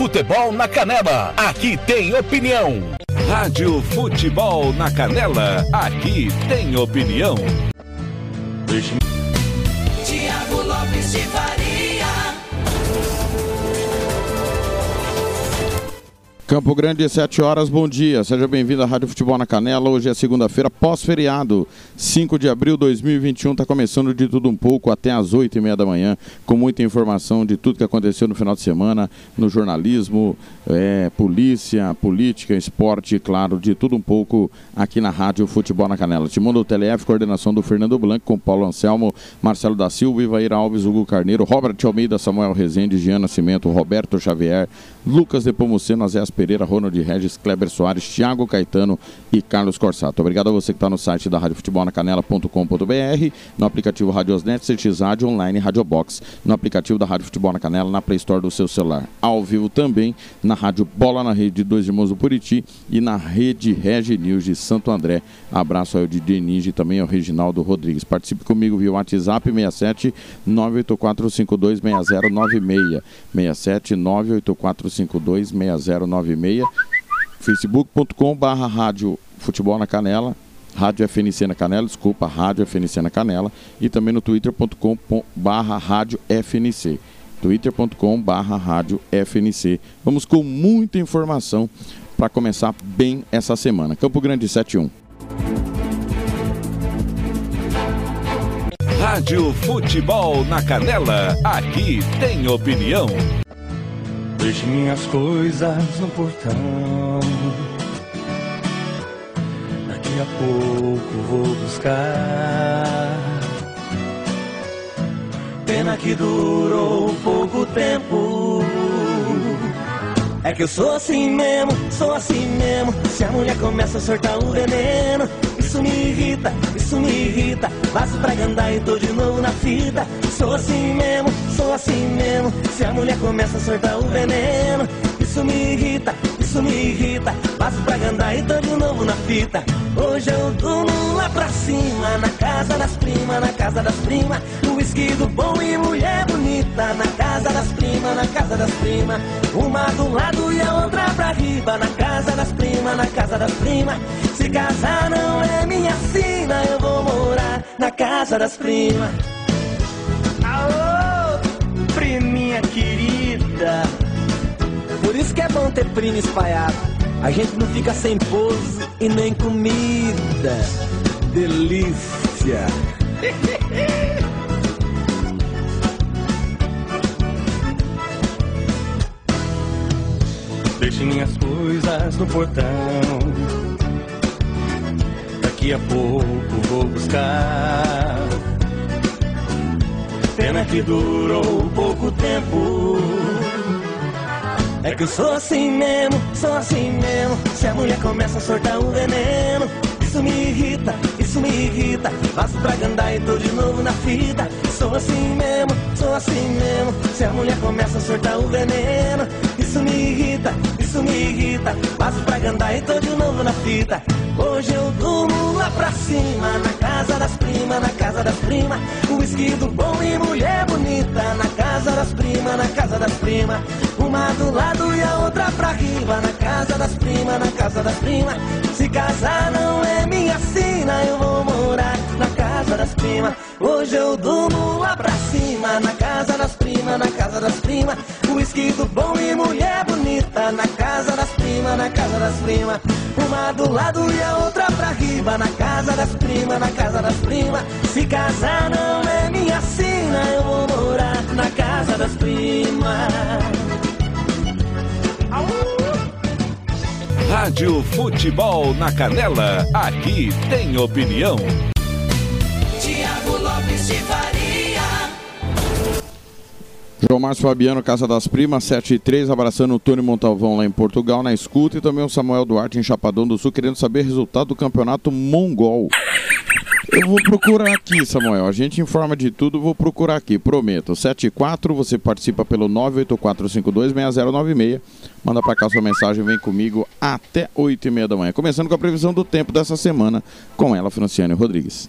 Futebol na Canela. Aqui tem opinião. Rádio Futebol na Canela. Aqui tem opinião. Tiago Lopes de Faria. Campo Grande, 7 horas, bom dia. Seja bem-vindo à Rádio Futebol na Canela. Hoje é segunda-feira, pós-feriado, 5 de abril de 2021. Está começando de tudo um pouco até às 8 e meia da manhã, com muita informação de tudo que aconteceu no final de semana, no jornalismo, é, polícia, política, esporte, claro, de tudo um pouco aqui na Rádio Futebol na Canela. Timão do TLF, coordenação do Fernando Blanco, com Paulo Anselmo, Marcelo da Silva, Ivair Alves, Hugo Carneiro, Robert Almeida, Samuel Rezende, Giana Cimento, Roberto Xavier, Lucas Depomuceno, Azés Pereira, Ronald Regis, Kleber Soares, Thiago Caetano e Carlos Corsato. Obrigado a você que está no site da Rádio Futebol na Canela.com.br, no aplicativo Radiosnet, Certizade Online Radiobox, no aplicativo da Rádio Futebol na Canela, na Play Store do seu celular. Ao vivo também na Rádio Bola na Rede Dois Irmãos do Puriti e na Rede Regi News de Santo André. Abraço ao de Denise e também ao Reginaldo Rodrigues. Participe comigo via WhatsApp 67 984 52 6096. 67 984 52 6096. 996, facebook.com.br rádio futebol na canela, rádio FNC na canela, desculpa, rádio FNC na canela, e também no twitter.com.br rádio FNC twitter.com.br rádio FNC. Vamos com muita informação para começar bem essa semana. Campo Grande 71. Rádio Futebol na Canela, aqui tem opinião. Deixe minhas coisas no portão. Daqui a pouco vou buscar. Pena que durou pouco tempo. É que eu sou assim mesmo, sou assim mesmo. Se a mulher começa a soltar o veneno, isso me irrita, isso me irrita. Vaso pra Gandai e tô de novo na fita. Sou assim mesmo, sou assim mesmo. Se a mulher começa a soltar o veneno, isso me irrita, isso me irrita. Vaso pra Gandai e tô de novo na fita. Hoje eu durmo lá pra cima, na casa das primas, na casa das primas. Whisky do bom e mulher bonita, na casa das primas, na casa das primas. Uma do lado e a outra pra riba, na casa das primas, na casa das primas. Se casar não é minha sina, eu vou morar na casa das primas. Alô, priminha querida. Por isso que é bom ter prima espalhado. A gente não fica sem pose e nem comida. Delícia. Deixe minhas coisas no portão. Daqui a pouco vou buscar. Pena que durou pouco tempo. É que eu sou assim mesmo, sou assim mesmo. Se a mulher começa a soltar o veneno, isso me irrita, isso me irrita. Passo pra Gandai e tô de novo na fita. Sou assim mesmo, sou assim mesmo. Se a mulher começa a soltar o veneno, isso me irrita, isso me irrita. Passo pra Gandai e tô de novo na fita. Hoje eu durmo lá pra cima, na casa das primas, na casa das primas. Whisky do bom e mulher bonita, na casa das primas, na casa das primas. Uma do lado e a outra pra riba, na casa das primas, na casa das primas. Se casar não é minha sina, eu vou morar na das primas. Hoje eu durmo lá pra cima, na casa das primas, na casa das primas. Whisky do bom e mulher bonita, na casa das primas, na casa das primas. Uma do lado e a outra pra riba, na casa das primas, na casa das primas. Se casar não é minha sina, eu vou morar na casa das primas. Rádio Futebol na Canela. Aqui tem opinião. João Márcio Fabiano, Casa das Primas, 7 e 3, abraçando o Tony Montalvão lá em Portugal, na escuta, e também o Samuel Duarte em Chapadão do Sul, querendo saber o resultado do campeonato mongol. Eu vou procurar aqui, Samuel. A gente informa de tudo, vou procurar aqui, prometo. 7 e 4, você participa pelo 984526096. Manda pra cá sua mensagem, vem comigo até 8 e meia da manhã. Começando com a previsão do tempo dessa semana, com ela, Franciane Rodrigues.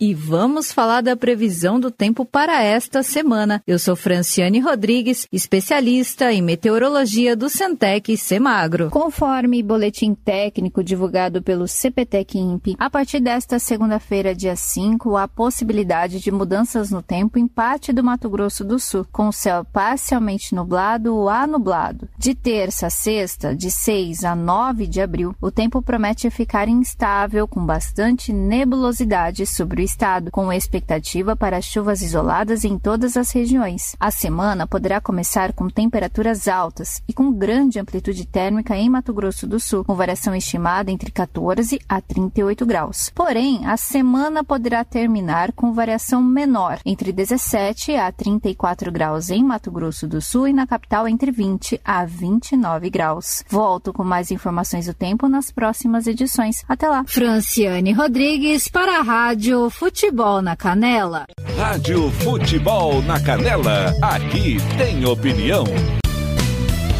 E vamos falar da previsão do tempo para esta semana. Eu sou Franciane Rodrigues, especialista em meteorologia do Centec Semagro. Conforme boletim técnico divulgado pelo CPTEC INPE, a partir desta segunda-feira, dia 5, há possibilidade de mudanças no tempo em parte do Mato Grosso do Sul, com o céu parcialmente nublado ou anublado. De terça a sexta, de 6 a 9 de abril, o tempo promete ficar instável, com bastante nebulosidade sobre o estado, com expectativa para chuvas isoladas em todas as regiões. A semana poderá começar com temperaturas altas e com grande amplitude térmica em Mato Grosso do Sul, com variação estimada entre 14 a 38 graus. Porém, a semana poderá terminar com variação menor, entre 17 a 34 graus em Mato Grosso do Sul e na capital entre 20 a 29 graus. Volto com mais informações do tempo nas próximas edições. Até lá. Franciane Rodrigues para a Rádio Futebol na Canela. Rádio Futebol na Canela, aqui tem opinião.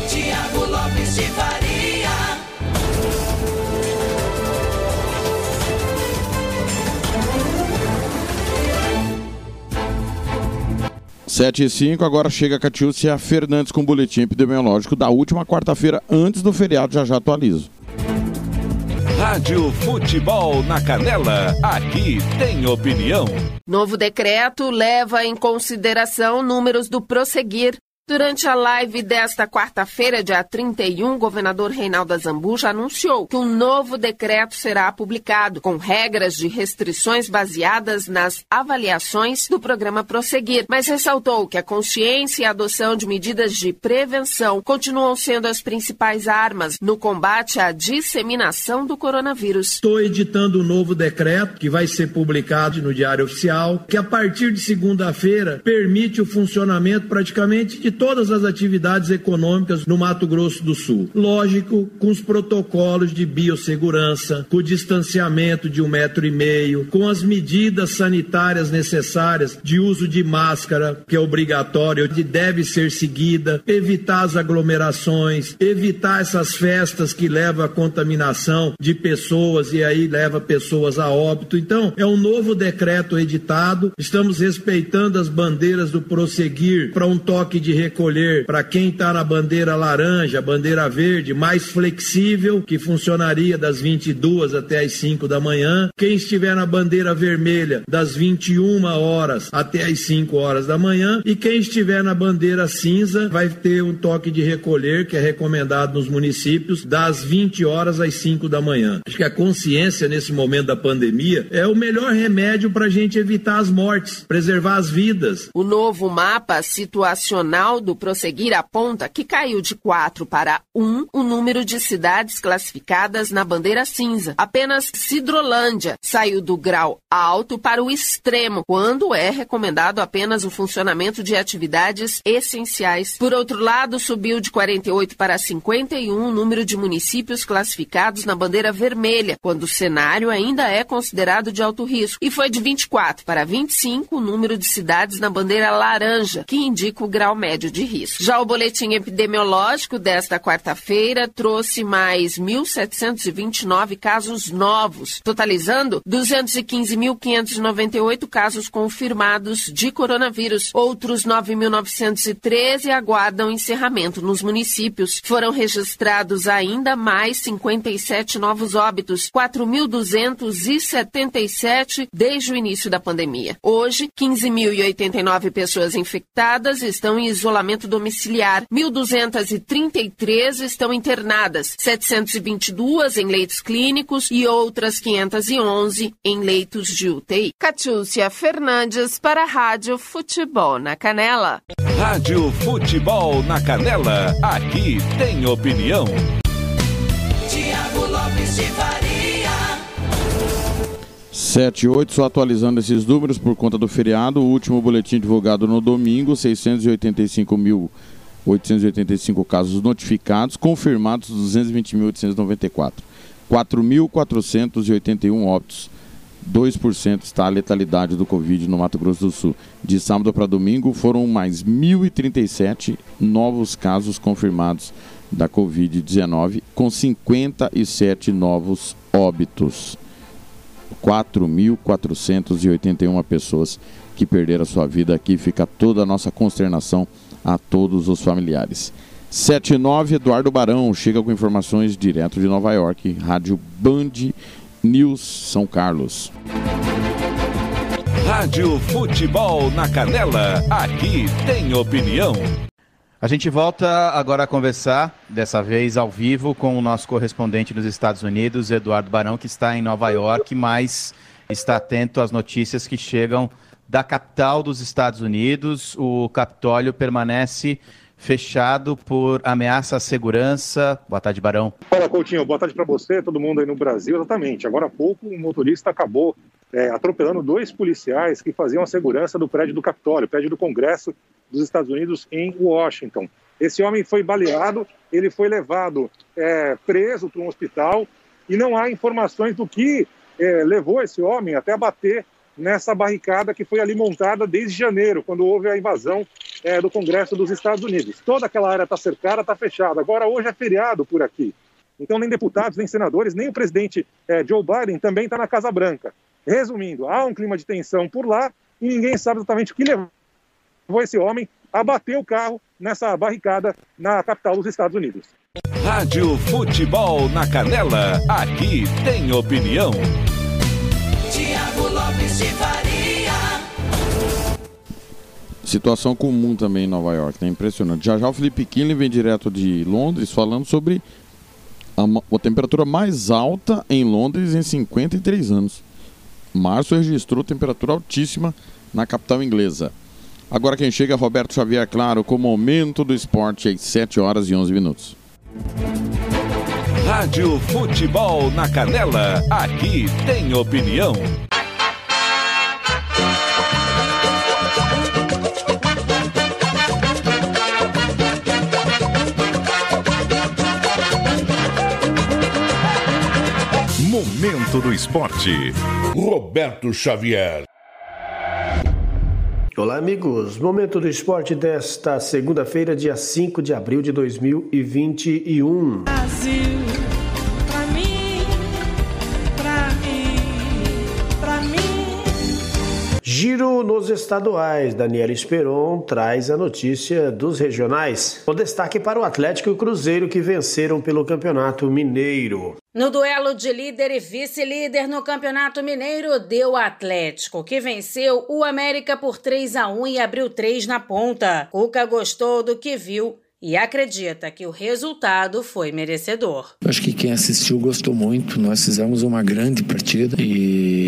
Tiago Lopes de Faria. Sete e cinco, agora chega a Catiúcia Fernandes com o boletim epidemiológico da última quarta-feira antes do feriado, já já atualizo. Rádio Futebol na Canela, aqui tem opinião. Novo decreto leva em consideração números do prosseguir. Durante a live desta quarta-feira, dia 31, o governador Reinaldo Azambuja anunciou que um novo decreto será publicado, com regras de restrições baseadas nas avaliações do programa Prosseguir, mas ressaltou que a consciência e a adoção de medidas de prevenção continuam sendo as principais armas no combate à disseminação do coronavírus. Estou editando um novo decreto que vai ser publicado no Diário Oficial, que a partir de segunda-feira permite o funcionamento praticamente de todas as atividades econômicas no Mato Grosso do Sul. Lógico, com os protocolos de biossegurança, com o distanciamento de um metro e meio, com as medidas sanitárias necessárias de uso de máscara, que é obrigatório e deve ser seguida, evitar as aglomerações, evitar essas festas que levam à contaminação de pessoas e aí leva pessoas a óbito. Então, é um novo decreto editado. Estamos respeitando as bandeiras do prosseguir para um toque de recolher para quem está na bandeira laranja, bandeira verde, mais flexível, que funcionaria das 22 até as 5 da manhã. Quem estiver na bandeira vermelha, das 21 horas até as 5 horas da manhã. E quem estiver na bandeira cinza, vai ter um toque de recolher, que é recomendado nos municípios, das 20 horas às 5 da manhã. Acho que a consciência nesse momento da pandemia é o melhor remédio para a gente evitar as mortes, preservar as vidas. O novo mapa situacional do Prosseguir aponta que caiu de 4 para 1 o número de cidades classificadas na bandeira cinza. Apenas Cidrolândia saiu do grau alto para o extremo, quando é recomendado apenas o funcionamento de atividades essenciais. Por outro lado, subiu de 48 para 51 o número de municípios classificados na bandeira vermelha, quando o cenário ainda é considerado de alto risco, e foi de 24 para 25 o número de cidades na bandeira laranja, que indica o grau médio de risco. Já o boletim epidemiológico desta quarta-feira trouxe mais 1.729 casos novos, totalizando 215.598 casos confirmados de coronavírus. Outros 9.913 aguardam encerramento nos municípios. Foram registrados ainda mais 57 novos óbitos, 4.277 desde o início da pandemia. Hoje, 15.089 pessoas infectadas estão isolamento domiciliar, 1.233 estão internadas, 722 em leitos clínicos e outras 511 em leitos de UTI. Catiúcia Fernandes para a Rádio Futebol na Canela. Rádio Futebol na Canela, aqui tem opinião. 7 e 8, só atualizando esses números por conta do feriado. O último boletim divulgado no domingo, 685.885 casos notificados, confirmados 220.894. 4.481 óbitos. 2% está a letalidade do Covid no Mato Grosso do Sul. De sábado para domingo foram mais 1.037 novos casos confirmados da Covid-19, com 57 novos óbitos. 4.481 pessoas que perderam sua vida. Aqui fica toda a nossa consternação a todos os familiares. 79 Eduardo Barão chega com informações direto de Nova York, Rádio Band News São Carlos. Rádio Futebol na Canela, aqui tem opinião. A gente volta agora a conversar, dessa vez ao vivo, com o nosso correspondente nos Estados Unidos, Eduardo Barão, que está em Nova York, mas está atento às notícias que chegam da capital dos Estados Unidos. O Capitólio permanece fechado por ameaça à segurança. Boa tarde, Barão. Fala, Coutinho. Boa tarde para você, todo mundo aí no Brasil. Exatamente. Agora há pouco, um motorista acabou é, atropelando dois policiais que faziam a segurança do prédio do Capitólio, prédio do Congresso dos Estados Unidos em Washington. Esse homem foi baleado, ele foi levado é, preso para um hospital e não há informações do que é, levou esse homem até bater nessa barricada que foi ali montada desde janeiro, quando houve a invasão é, do Congresso dos Estados Unidos. Toda aquela área está cercada, está fechada. Agora, hoje é feriado por aqui. Então, nem deputados, nem senadores, nem o presidente é, Joe Biden também está na Casa Branca. Resumindo, há um clima de tensão por lá e ninguém sabe exatamente o que levou esse homem a bater o carro nessa barricada na capital dos Estados Unidos. Rádio Futebol na Canela, aqui tem opinião. Tiago Lopes de Faria. Situação comum também em Nova York, né? Impressionante. Já já o Felipe Kinley vem direto de Londres falando sobre a, a temperatura mais alta em Londres em 53 anos. Março registrou temperatura altíssima na capital inglesa. Agora quem chega é Roberto Xavier, claro, com o momento do esporte às 7 horas e 11 minutos. Rádio Futebol na Canela, aqui tem opinião. Momento do esporte. Roberto Xavier. Olá, amigos. Momento do esporte desta segunda-feira, dia 5 de abril de 2021. Brasil, Giro nos estaduais. Daniela Esperon traz a notícia dos regionais. O destaque para o Atlético e o Cruzeiro que venceram pelo Campeonato Mineiro. No duelo de líder e vice-líder no Campeonato Mineiro, deu Atlético, que venceu o América por 3 a 1 e abriu 3 na ponta. Cuca gostou do que viu e acredita que o resultado foi merecedor. Acho que quem assistiu gostou muito. Nós fizemos uma grande partida e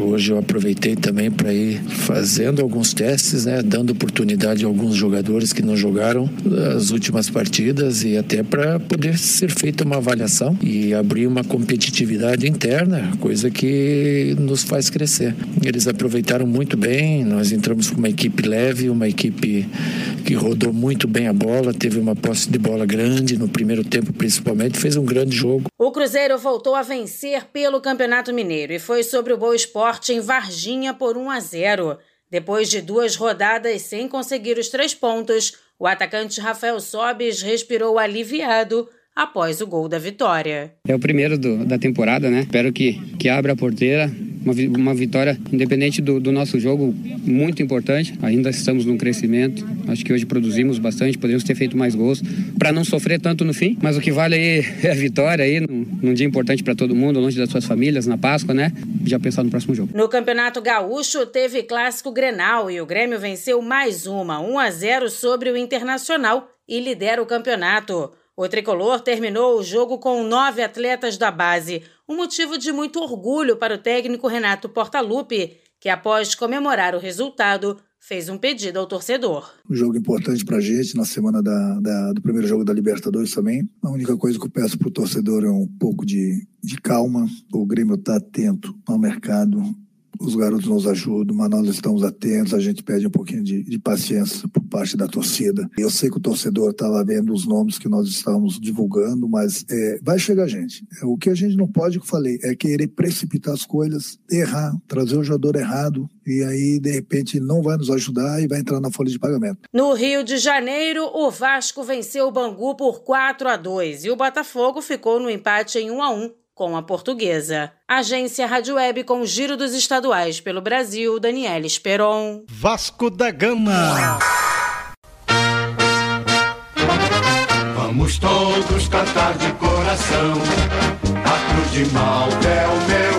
hoje eu aproveitei também para ir fazendo alguns testes, né, dando oportunidade a alguns jogadores que não jogaram as últimas partidas e até para poder ser feita uma avaliação e abrir uma competitividade interna, coisa que nos faz crescer. Eles aproveitaram muito bem. Nós entramos com uma equipe leve, uma equipe que rodou muito bem a bola, teve uma posse de bola grande no primeiro tempo, principalmente, fez um grande jogo. O Cruzeiro voltou a vencer pelo Campeonato Mineiro e foi sobre o Boa Esporte em Varginha por 1 a 0. Depois de duas rodadas sem conseguir os três pontos, o atacante Rafael Sobis respirou aliviado após o gol da vitória. É o primeiro do, da temporada, né? Espero que, que abra a porteira. Uma, uma vitória, independente do, do, nosso jogo, muito importante. Ainda estamos num crescimento. Acho que hoje produzimos bastante, poderíamos ter feito mais gols para não sofrer tanto no fim. Mas o que vale aí é a vitória aí, num, num dia importante para todo mundo, longe das suas famílias, na Páscoa, né? Já pensar no próximo jogo. No Campeonato Gaúcho teve clássico Grenal e o Grêmio venceu mais uma, 1 a 0 sobre o Internacional e lidera o campeonato. O tricolor terminou o jogo com nove atletas da base, um motivo de muito orgulho para o técnico Renato Portaluppi, que após comemorar o resultado, fez um pedido ao torcedor. Um jogo importante para a gente na semana da, da, do primeiro jogo da Libertadores também. A única coisa que eu peço para o torcedor é um pouco de, de calma. O Grêmio está atento ao mercado. Os garotos nos ajudam, mas nós estamos atentos, a gente pede um pouquinho de, de paciência por parte da torcida. Eu sei que o torcedor estava vendo os nomes que nós estamos divulgando, mas é, vai chegar gente. É, o que a gente não pode, que eu falei, é querer precipitar as coisas, errar, trazer o jogador errado, e aí, de repente, não vai nos ajudar e vai entrar na folha de pagamento. No Rio de Janeiro, o Vasco venceu o Bangu por 4 a 2 e o Botafogo ficou no empate em 1 a 1 com a portuguesa. Agência Rádio Web com Giro dos Estaduais pelo Brasil, Daniela Esperon. Vasco da Gama. Vamos todos cantar de coração. A cruz de Malta é o meu.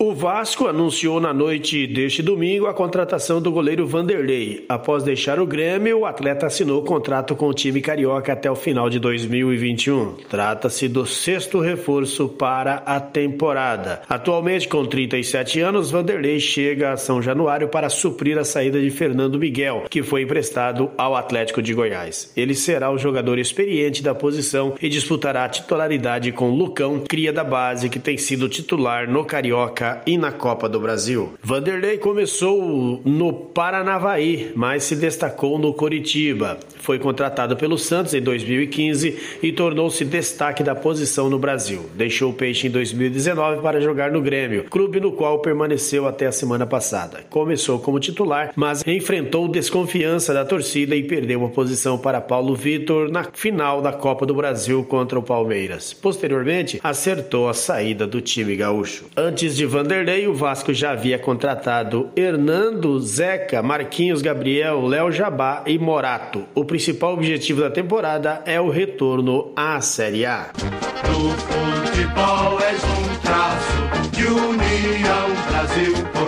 O Vasco anunciou na noite deste domingo a contratação do goleiro Vanderlei. Após deixar o Grêmio, o atleta assinou contrato com o time carioca até o final de 2021. Trata-se do sexto reforço para a temporada. Atualmente, com 37 anos, Vanderlei chega a São Januário para suprir a saída de Fernando Miguel, que foi emprestado ao Atlético de Goiás. Ele será o jogador experiente da posição e disputará a titularidade com Lucão, cria da base, que tem sido titular no Carioca e na Copa do Brasil. Vanderlei começou no Paranavaí, mas se destacou no Coritiba. Foi contratado pelo Santos em 2015 e tornou-se destaque da posição no Brasil. Deixou o Peixe em 2019 para jogar no Grêmio, clube no qual permaneceu até a semana passada. Começou como titular, mas enfrentou desconfiança da torcida e perdeu a posição para Paulo Vitor na final da Copa do Brasil contra o Palmeiras. Posteriormente, acertou a saída do time gaúcho. Antes de Vanderlei, o Vasco já havia contratado Hernando, Zeca, Marquinhos, Gabriel, Léo Jabá e Morato. O principal objetivo da temporada é o retorno à Série A. No futebol és um traço de união Brasil-Portugal.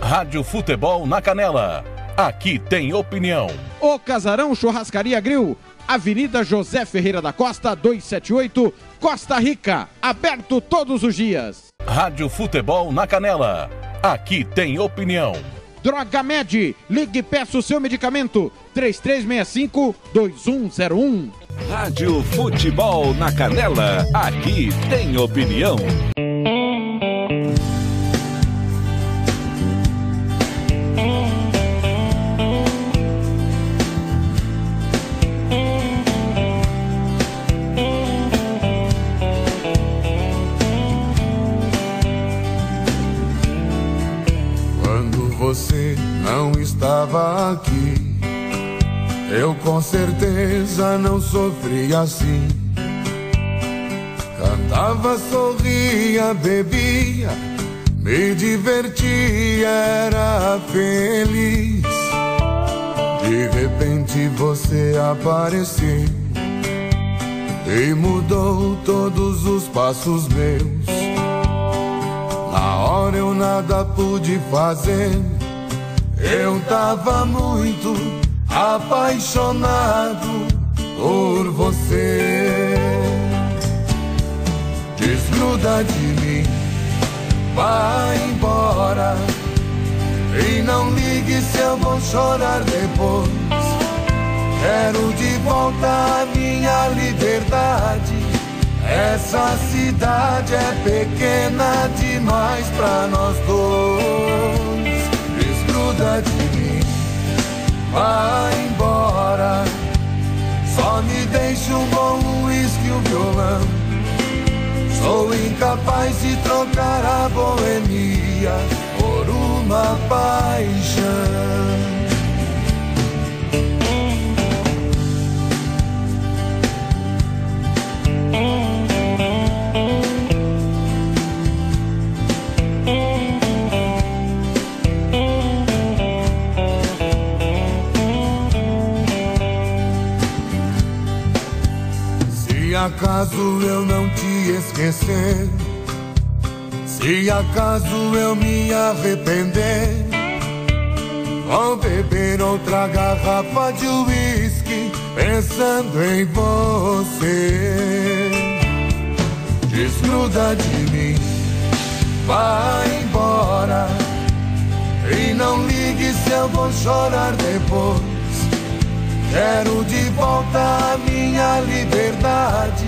Rádio Futebol na Canela. Aqui tem opinião. O Casarão Churrascaria Grill, Avenida José Ferreira da Costa, 278, Costa Rica. Aberto todos os dias. Rádio Futebol na Canela. Aqui tem opinião. Droga Med, ligue e peça o seu medicamento. 3365-2101. Rádio Futebol na Canela. Aqui tem opinião. Você não estava aqui, eu com certeza não sofria assim. Cantava, sorria, bebia, me divertia, era feliz. De repente você apareceu e mudou todos os passos meus. Na hora eu nada pude fazer. Eu tava muito apaixonado por você. Desgruda de mim, vai embora. E não ligue se eu vou chorar depois. Quero de volta a minha liberdade. Essa cidade é pequena demais pra nós dois. Desgruda de mim, vai embora. Só me deixa um bom uísque e um violão. Sou incapaz de trocar a boemia por uma paixão. Acaso eu não te esquecer, se acaso eu me arrepender, vou beber outra garrafa de uísque pensando em você. Desgruda de mim, vai embora e não ligue se eu vou chorar depois. Quero de volta a minha liberdade.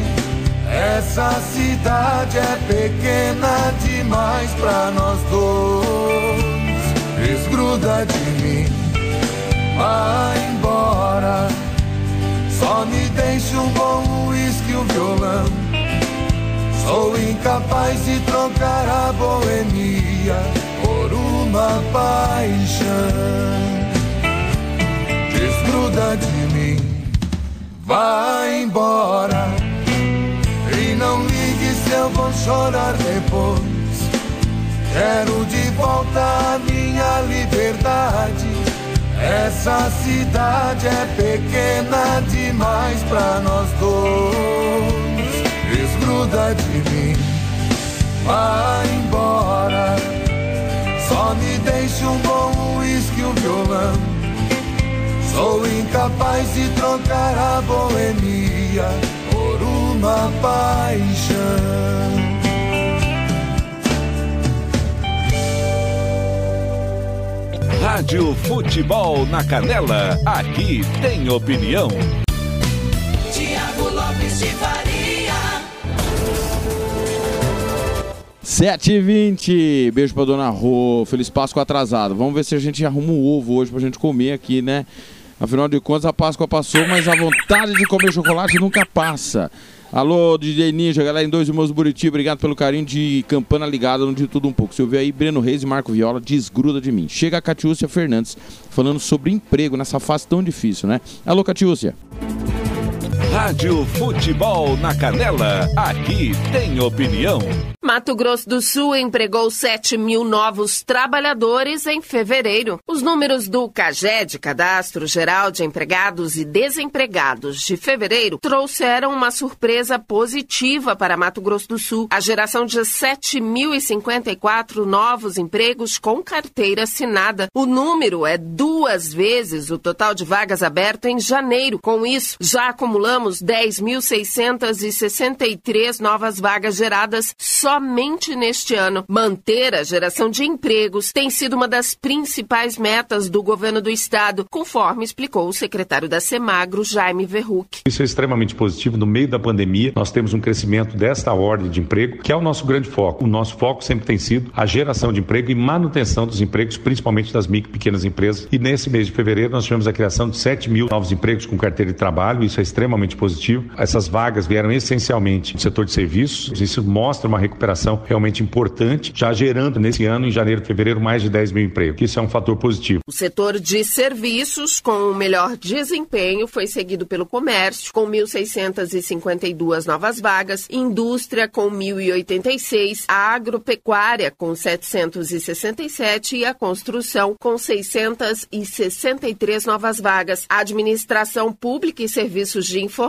Essa cidade é pequena demais pra nós dois. Desgruda de mim, vai embora. Só me deixe um bom uísque e um violão. Sou incapaz de trocar a boemia por uma paixão desgruda de vai embora. E não ligue se eu vou chorar depois. Quero de volta a minha liberdade. Essa cidade é pequena demais pra nós dois. Desgruda de mim, vai embora. Só me deixe um bom uísque e um violão. Sou incapaz de trocar a boemia por uma paixão. Rádio Futebol na Canela, aqui tem opinião. Tiago Lopes de Faria. 7h20, beijo pra dona Rô, feliz Páscoa atrasado. Vamos ver se a gente arruma um ovo hoje pra gente comer aqui, né? Afinal de contas, a Páscoa passou, mas a vontade de comer chocolate nunca passa. Alô, DJ Ninja, galera em Dois Irmãos Buriti, obrigado pelo carinho de campana ligada no De Tudo Um Pouco. Se eu ver aí, Breno Reis e Marco Viola, desgruda de mim. Chega a Catiúcia Fernandes, falando sobre emprego nessa fase tão difícil, né? Alô, Catiúcia. Rádio Futebol na Canela, aqui tem opinião. Mato Grosso do Sul empregou 7 mil novos trabalhadores em fevereiro. Os números do CAGED, Cadastro Geral de Empregados e Desempregados, de fevereiro, trouxeram uma surpresa positiva para Mato Grosso do Sul. A geração de 7.054 novos empregos com carteira assinada. O número é duas vezes o total de vagas abertas em janeiro. Com isso, já acumulamos 10.663 novas vagas geradas somente neste ano. Manter a geração de empregos tem sido uma das principais metas do governo do estado, conforme explicou o secretário da Semagro, Jaime Verruc. Isso é extremamente positivo. No meio da pandemia, nós temos um crescimento desta ordem de emprego, que é o nosso grande foco. O nosso foco sempre tem sido a geração de emprego e manutenção dos empregos, principalmente das micro e pequenas empresas. E nesse mês de fevereiro, nós tivemos a criação de 7 mil novos empregos com carteira de trabalho. Isso é extremamente positivo. Essas vagas vieram essencialmente do setor de serviços. Isso mostra uma recuperação realmente importante, já gerando nesse ano, em janeiro e fevereiro, mais de 10 mil empregos. Isso é um fator positivo. O setor de serviços, com o melhor desempenho, foi seguido pelo comércio, com 1.652 novas vagas, indústria, com 1.086, a agropecuária, com 767 e a construção, com 663 novas vagas. A administração pública e serviços de informação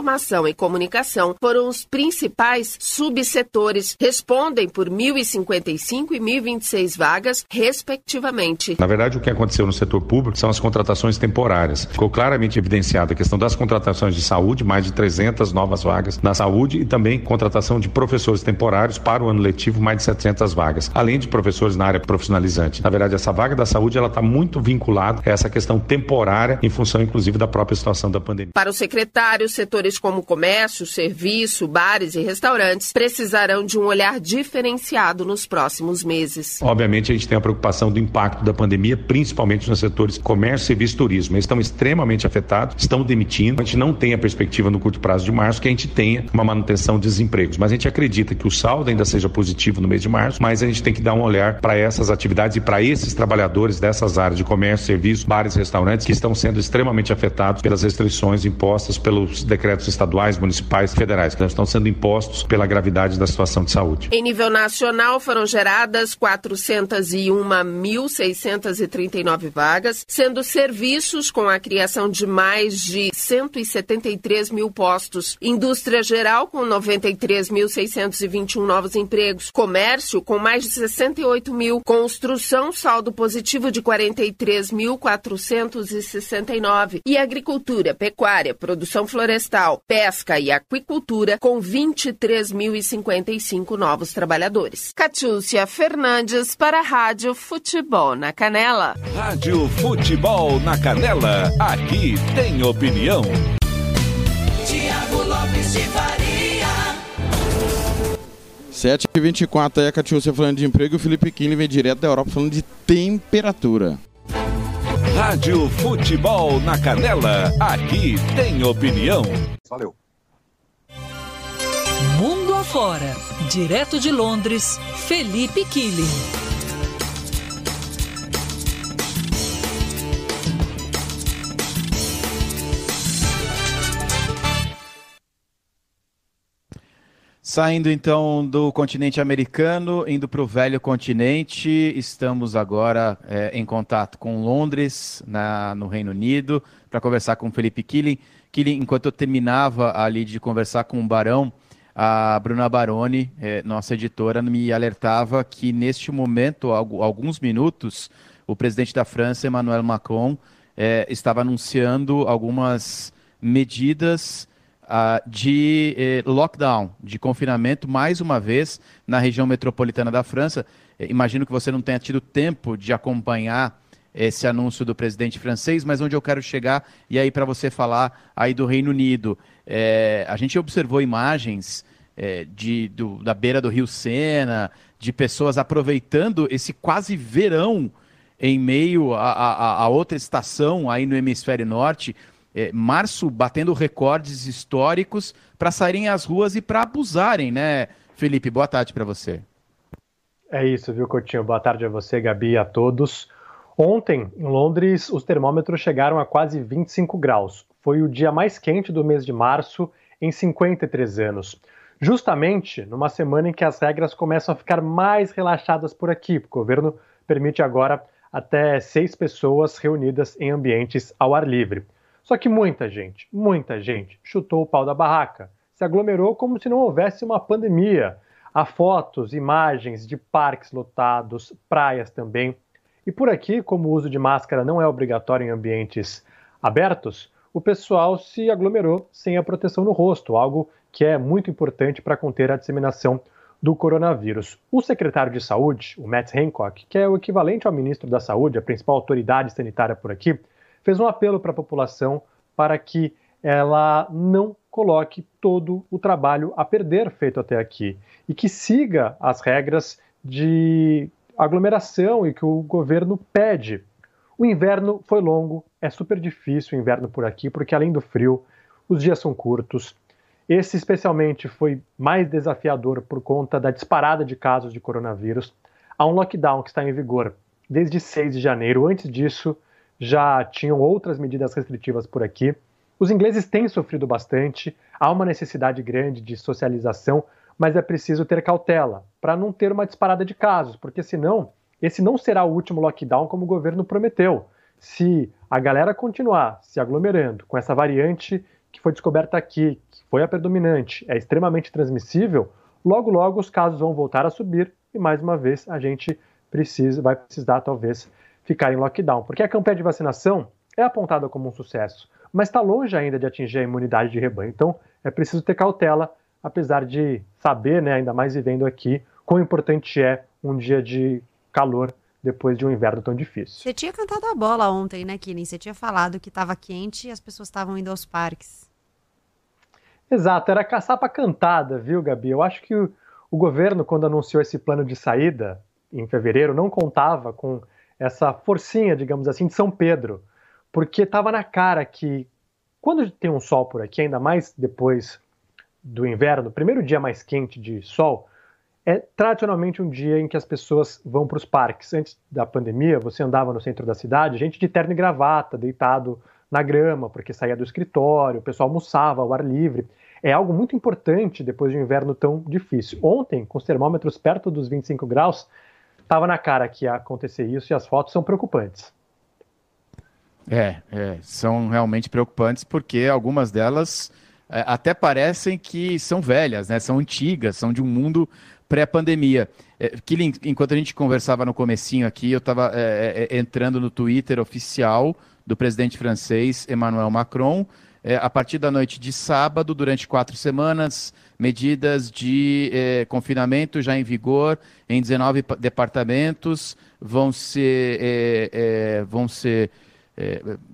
e comunicação foram os principais subsetores, respondem por 1.055 e 1.026 vagas, respectivamente. Na verdade, o que aconteceu no setor público são as contratações temporárias. Ficou claramente evidenciada a questão das contratações de saúde, mais de 300 novas vagas na saúde e também contratação de professores temporários para o ano letivo, mais de 700 vagas, além de professores na área profissionalizante. Na verdade, essa vaga da saúde ela está muito vinculada a essa questão temporária, em função inclusive da própria situação da pandemia. Para o secretário, setores como comércio, serviço, bares e restaurantes precisarão de um olhar diferenciado nos próximos meses. Obviamente, a gente tem a preocupação do impacto da pandemia, principalmente nos setores comércio, serviço e turismo. Eles estão extremamente afetados, estão demitindo. A gente não tem a perspectiva no curto prazo de março que a gente tenha uma manutenção de desempregos. Mas a gente acredita que o saldo ainda seja positivo no mês de março, mas a gente tem que dar um olhar para essas atividades e para esses trabalhadores dessas áreas de comércio, serviço, bares restaurantes que estão sendo extremamente afetados pelas restrições impostas pelos decretos decretos estaduais, municipais, federais, que estão sendo impostos pela gravidade da situação de saúde. Em nível nacional, foram geradas 401.639 vagas, sendo serviços com a criação de mais de 173 mil postos, indústria geral com 93.621 novos empregos, comércio com mais de 68 mil, construção saldo positivo de 43.469 e agricultura, pecuária, produção florestal, pesca e aquicultura com 23.055 novos trabalhadores. Catiúcia Fernandes para a Rádio Futebol na Canela. Rádio Futebol na Canela, aqui tem opinião. Tiago Lopes de Faria. 7h24 aí a Catiúcia falando de emprego e o Felipe Kinley vem direto da Europa falando de temperatura. Rádio Futebol na Canela, aqui tem opinião. Valeu. Mundo afora, direto de Londres, Felipe Killing. Saindo então do continente americano, indo para o velho continente, estamos agora é, em contato com Londres, na, no Reino Unido, para conversar com Felipe Killing. Killing, enquanto eu terminava ali de conversar com o Barão, a Bruna Baroni, é, nossa editora, me alertava que neste momento, há alguns minutos, o presidente da França, Emmanuel Macron, é, estava anunciando algumas medidas uh, de eh, lockdown, de confinamento, mais uma vez, na região metropolitana da França. Imagino que você não tenha tido tempo de acompanhar esse anúncio do presidente francês, mas onde eu quero chegar, e aí para você falar aí do Reino Unido. É, a gente observou imagens é, de, do, da beira do Rio Sena, de pessoas aproveitando esse quase verão em meio a, a, a outra estação aí no hemisfério norte, é, março batendo recordes históricos para saírem às ruas e para abusarem, né, Felipe? Boa tarde para você. É isso, viu, Coutinho? Boa tarde a você, Gabi, a todos. Ontem, em Londres, os termômetros chegaram a quase 25 graus. Foi o dia mais quente do mês de março em 53 anos. Justamente numa semana em que as regras começam a ficar mais relaxadas por aqui. O governo permite agora até seis pessoas reunidas em ambientes ao ar livre. Só que muita gente, muita gente chutou o pau da barraca, se aglomerou como se não houvesse uma pandemia. Há fotos, imagens de parques lotados, praias também. E por aqui, como o uso de máscara não é obrigatório em ambientes abertos, o pessoal se aglomerou sem a proteção no rosto, algo que é muito importante para conter a disseminação do coronavírus. O secretário de Saúde, o Matt Hancock, que é o equivalente ao ministro da Saúde, a principal autoridade sanitária por aqui, fez um apelo para a população para que ela não coloque todo o trabalho a perder feito até aqui e que siga as regras de aglomeração e que o governo pede. O inverno foi longo, é super difícil o inverno por aqui, porque além do frio, os dias são curtos. Esse especialmente foi mais desafiador por conta da disparada de casos de coronavírus. Há um lockdown que está em vigor desde 6 de janeiro. Antes disso, já tinham outras medidas restritivas por aqui. Os ingleses têm sofrido bastante, há uma necessidade grande de socialização, mas é preciso ter cautela para não ter uma disparada de casos, porque senão esse não será o último lockdown como o governo prometeu. Se a galera continuar se aglomerando com essa variante que foi descoberta aqui, que foi a predominante, é extremamente transmissível, logo logo os casos vão voltar a subir e mais uma vez a gente precisa, vai precisar talvez ficar em lockdown, porque a campanha de vacinação é apontada como um sucesso, mas está longe ainda de atingir a imunidade de rebanho. Então é preciso ter cautela, apesar de saber, né, ainda mais vivendo aqui, quão importante é um dia de calor depois de um inverno tão difícil. Você tinha cantado a bola ontem, né, Killing? Você tinha falado que estava quente e as pessoas estavam indo aos parques. Exato, era caçapa cantada, viu, Gabi? Eu acho que o, o governo, quando anunciou esse plano de saída em fevereiro, não contava com essa forcinha, digamos assim, de São Pedro, porque estava na cara que quando tem um sol por aqui, ainda mais depois do inverno, primeiro dia mais quente de sol, é tradicionalmente um dia em que as pessoas vão para os parques. Antes da pandemia, você andava no centro da cidade, gente de terno e gravata, deitado na grama, porque saía do escritório, o pessoal almoçava ao ar livre. É algo muito importante depois de um inverno tão difícil. Ontem, com os termômetros perto dos 25 graus, estava na cara que ia acontecer isso e as fotos são preocupantes. É, é, são realmente preocupantes porque algumas delas até parecem que são velhas, né? São antigas, são de um mundo pré-pandemia. É, enquanto a gente conversava no comecinho aqui, eu estava é, é, entrando no Twitter oficial do presidente francês Emmanuel Macron. É, a partir da noite de sábado, durante quatro semanas, medidas de é, confinamento já em vigor em 19 departamentos vão ser, é, vão ser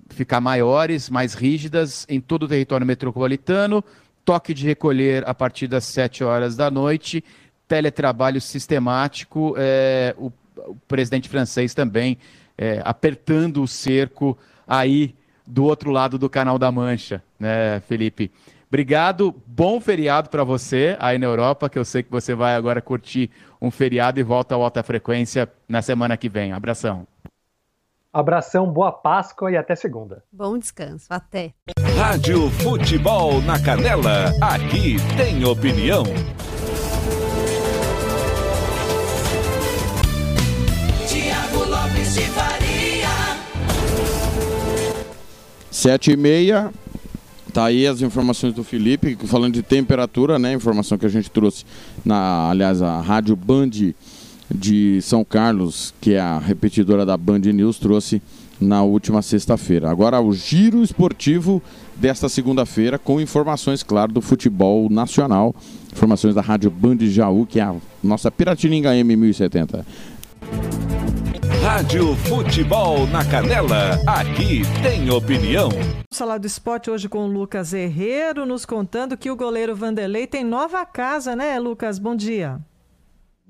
ficar maiores, mais rígidas em todo o território metropolitano. Toque de recolher a partir das 7 horas da noite, teletrabalho sistemático, o, o presidente francês também apertando o cerco aí do outro lado do Canal da Mancha, né, Felipe? Obrigado, bom feriado para você aí na Europa, que eu sei que você vai agora curtir um feriado e volta ao Alta Frequência na semana que vem. Abração. Abração, boa Páscoa e até segunda. Bom descanso, até. Rádio Futebol na Canela, aqui tem opinião. Tiago Lopes de Faria. Sete e meia, tá aí as informações do Felipe, falando de temperatura, né? Informação que a gente trouxe na, aliás, a Rádio Band de São Carlos, que é a repetidora da Band News, trouxe na última sexta-feira. Agora o giro esportivo desta segunda-feira, com informações, claro, do futebol nacional. Informações da Rádio Band Jaú, que é a nossa Piratininga M1070. Rádio Futebol na Canela, aqui tem opinião. Falar do esporte hoje com o Lucas Herrero, nos contando que o goleiro Vanderlei tem nova casa, né, Lucas? Bom dia.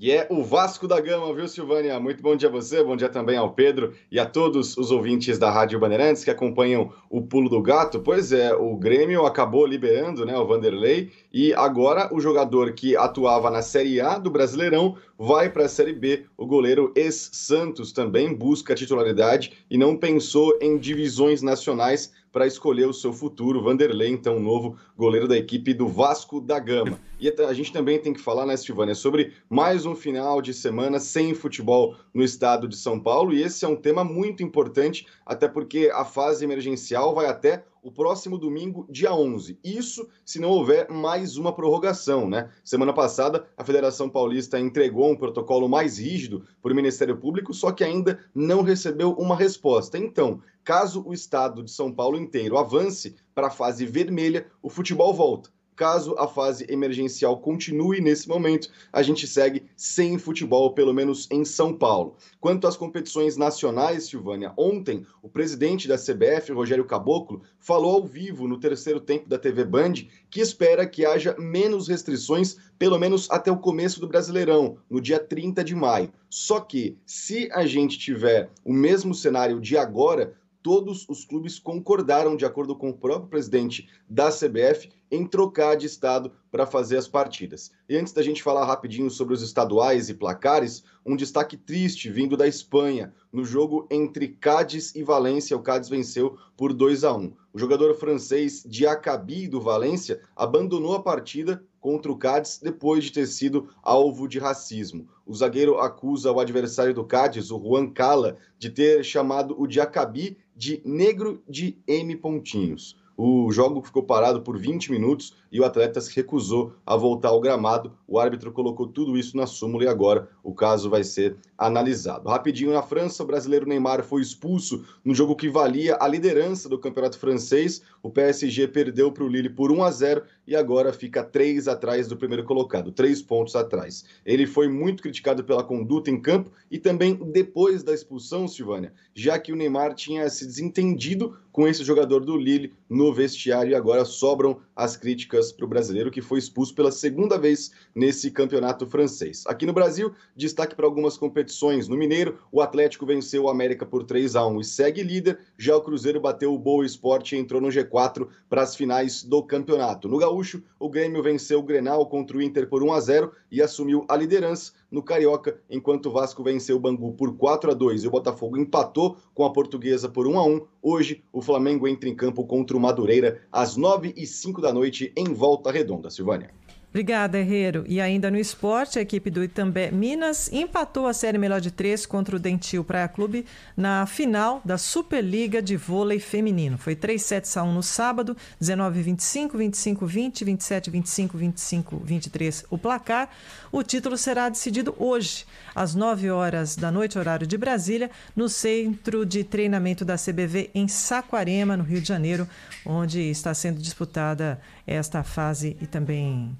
E é o Vasco da Gama, viu, Silvânia? Muito bom dia a você, bom dia também ao Pedro e a todos os ouvintes da Rádio Bandeirantes que acompanham o Pulo do Gato. Pois é, o Grêmio acabou liberando né, o Vanderlei e agora o jogador que atuava na Série A do Brasileirão vai para a Série B. O goleiro ex-Santos também busca titularidade e não pensou em divisões nacionais para escolher o seu futuro. Vanderlei, então, novo goleiro da equipe do Vasco da Gama. E a gente também tem que falar, né, Silvânia, sobre mais um final de semana sem futebol no estado de São Paulo. E esse é um tema muito importante, até porque a fase emergencial vai até o próximo domingo, dia 11. Isso se não houver mais uma prorrogação, né? Semana passada, a Federação Paulista entregou um protocolo mais rígido para o Ministério Público, só que ainda não recebeu uma resposta. Então, caso o estado de São Paulo inteiro avance para a fase vermelha, o futebol volta. Caso a fase emergencial continue nesse momento, a gente segue sem futebol, pelo menos em São Paulo. Quanto às competições nacionais, Silvânia, ontem o presidente da CBF, Rogério Caboclo, falou ao vivo no terceiro tempo da TV Band que espera que haja menos restrições, pelo menos até o começo do Brasileirão, no dia 30 de maio. Só que, se a gente tiver o mesmo cenário de agora, todos os clubes concordaram, de acordo com o próprio presidente da CBF, em trocar de estado para fazer as partidas. E antes da gente falar rapidinho sobre os estaduais e placares, um destaque triste vindo da Espanha. No jogo entre Cádiz e Valência, o Cádiz venceu por 2 a 1. O jogador francês Diacabi do Valência abandonou a partida contra o Cádiz depois de ter sido alvo de racismo. O zagueiro acusa o adversário do Cádiz, o Juan Cala, de ter chamado o Diacabi de negro de M pontinhos. O jogo ficou parado por 20 minutos e o atleta se recusou a voltar ao gramado. O árbitro colocou tudo isso na súmula e agora o caso vai ser analisado. Rapidinho na França, o brasileiro Neymar foi expulso no jogo que valia a liderança do campeonato francês. O PSG perdeu para o Lille por 1 a 0 e agora fica três atrás do primeiro colocado, três pontos atrás. Ele foi muito criticado pela conduta em campo e também depois da expulsão, Silvânia, já que o Neymar tinha se desentendido com esse jogador do Lille no vestiário e agora sobram as críticas para o brasileiro que foi expulso pela segunda vez nesse campeonato francês. Aqui no Brasil, destaque para algumas competições competições. No Mineiro, o Atlético venceu o América por 3 a 1 e segue líder. Já o Cruzeiro bateu o Boa Esporte e entrou no G4 para as finais do campeonato. No Gaúcho, o Grêmio venceu o Grenal contra o Inter por 1 a 0 e assumiu a liderança no Carioca, enquanto o Vasco venceu o Bangu por 4 a 2 e o Botafogo empatou com a Portuguesa por 1 a 1. Hoje, o Flamengo entra em campo contra o Madureira às 9 e 5 da noite em Volta Redonda, Silvânia. Obrigada, Herrero. E ainda no esporte, a equipe do Itambé Minas empatou a série melhor de três contra o Dentil Praia Clube na final da Superliga de Vôlei Feminino. Foi 3 sets a 1 no sábado, 19 25, 25 20, 27 25, 25 23 o placar. O título será decidido hoje, às 9 horas da noite, horário de Brasília, no Centro de Treinamento da CBV em Saquarema, no Rio de Janeiro, onde está sendo disputada esta fase e também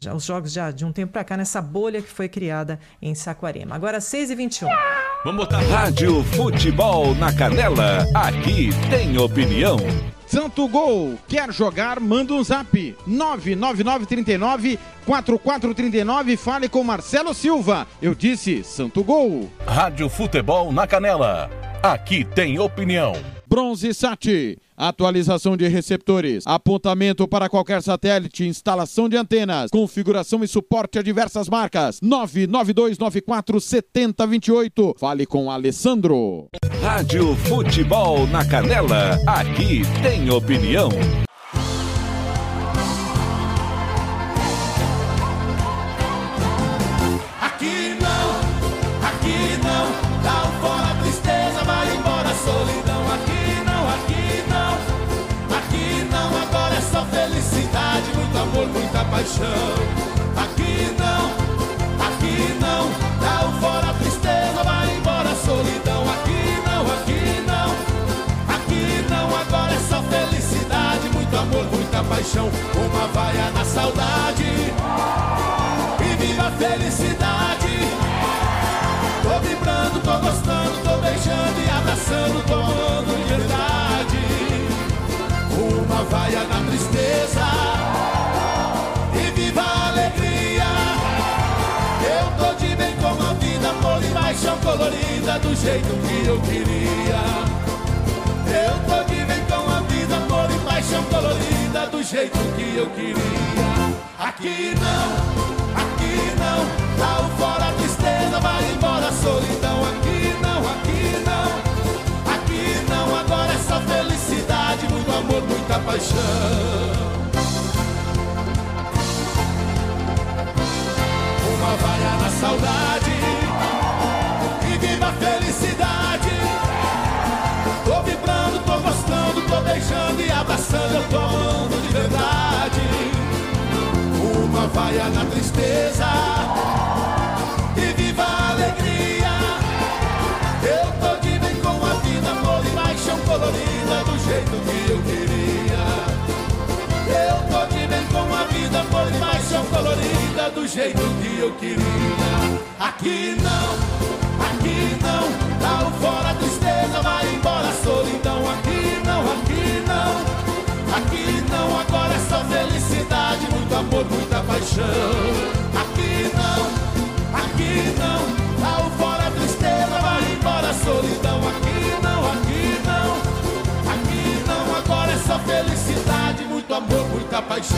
já, os jogos já de um tempo para cá nessa bolha que foi criada em Saquarema. Agora 6 e 21 Vamos botar Rádio Futebol na Canela. Aqui tem opinião. Santo Gol, quer jogar? Manda um zap. 99939 4439. Fale com Marcelo Silva. Eu disse Santo Gol. Rádio Futebol na Canela. Aqui tem opinião. Bronze Sat. Atualização de receptores, apontamento para qualquer satélite, instalação de antenas, configuração e suporte a diversas marcas. 992947028. Fale com Alessandro. Rádio Futebol na Canela. Aqui tem opinião. Paixão. Aqui não, aqui não, dá um fora a tristeza, vai embora a solidão. Aqui não, aqui não, aqui não, agora é só felicidade, muito amor, muita paixão. Uma vaia na saudade e viva a felicidade. Tô vibrando, tô gostando, tô beijando e abraçando, tô amando de verdade. Uma vaia na tristeza colorida do jeito que eu queria. Eu tô de bem com a vida, amor e paixão colorida do jeito que eu queria. Aqui não, aqui não, tá o fora a tristeza, vai embora a solidão. Aqui não, aqui não, aqui não, agora é só felicidade, muito amor, muita paixão. Uma vaia na saudade vaia na tristeza e viva a alegria. Eu tô de bem com a vida, amor e paixão colorida do jeito que eu queria. Eu tô de bem com a vida, amor e paixão colorida do jeito que eu queria. Aqui não, aqui não, tá o fora a amor, muita paixão. Aqui não, aqui não, fora a tristeza, vai embora a solidão. Aqui não, aqui não, aqui não, agora é só felicidade, muito amor, muita paixão.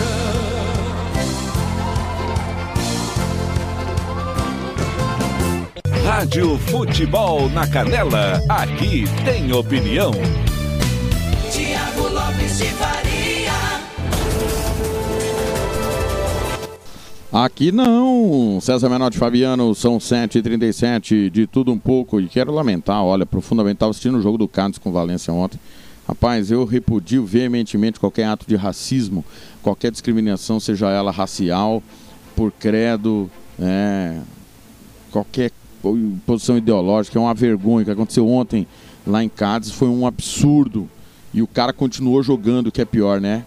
Rádio Futebol na Canela. Aqui tem opinião. Aqui não, César Menotti Fabiano, são 7h37 de tudo um pouco. E quero lamentar, olha, profundamente, estava assistindo o jogo do Cádiz com Valência ontem. Rapaz, eu repudio veementemente qualquer ato de racismo, qualquer discriminação, seja ela racial, por credo, é, qualquer posição ideológica. É uma vergonha. O que aconteceu ontem lá em Cádiz foi um absurdo. E o cara continuou jogando, o que é pior, né?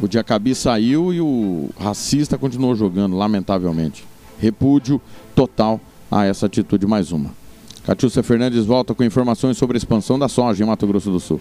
O Diacabi saiu e o racista continuou jogando, lamentavelmente. Repúdio total a essa atitude, mais uma. Catiúcia Fernandes volta com informações sobre a expansão da soja em Mato Grosso do Sul.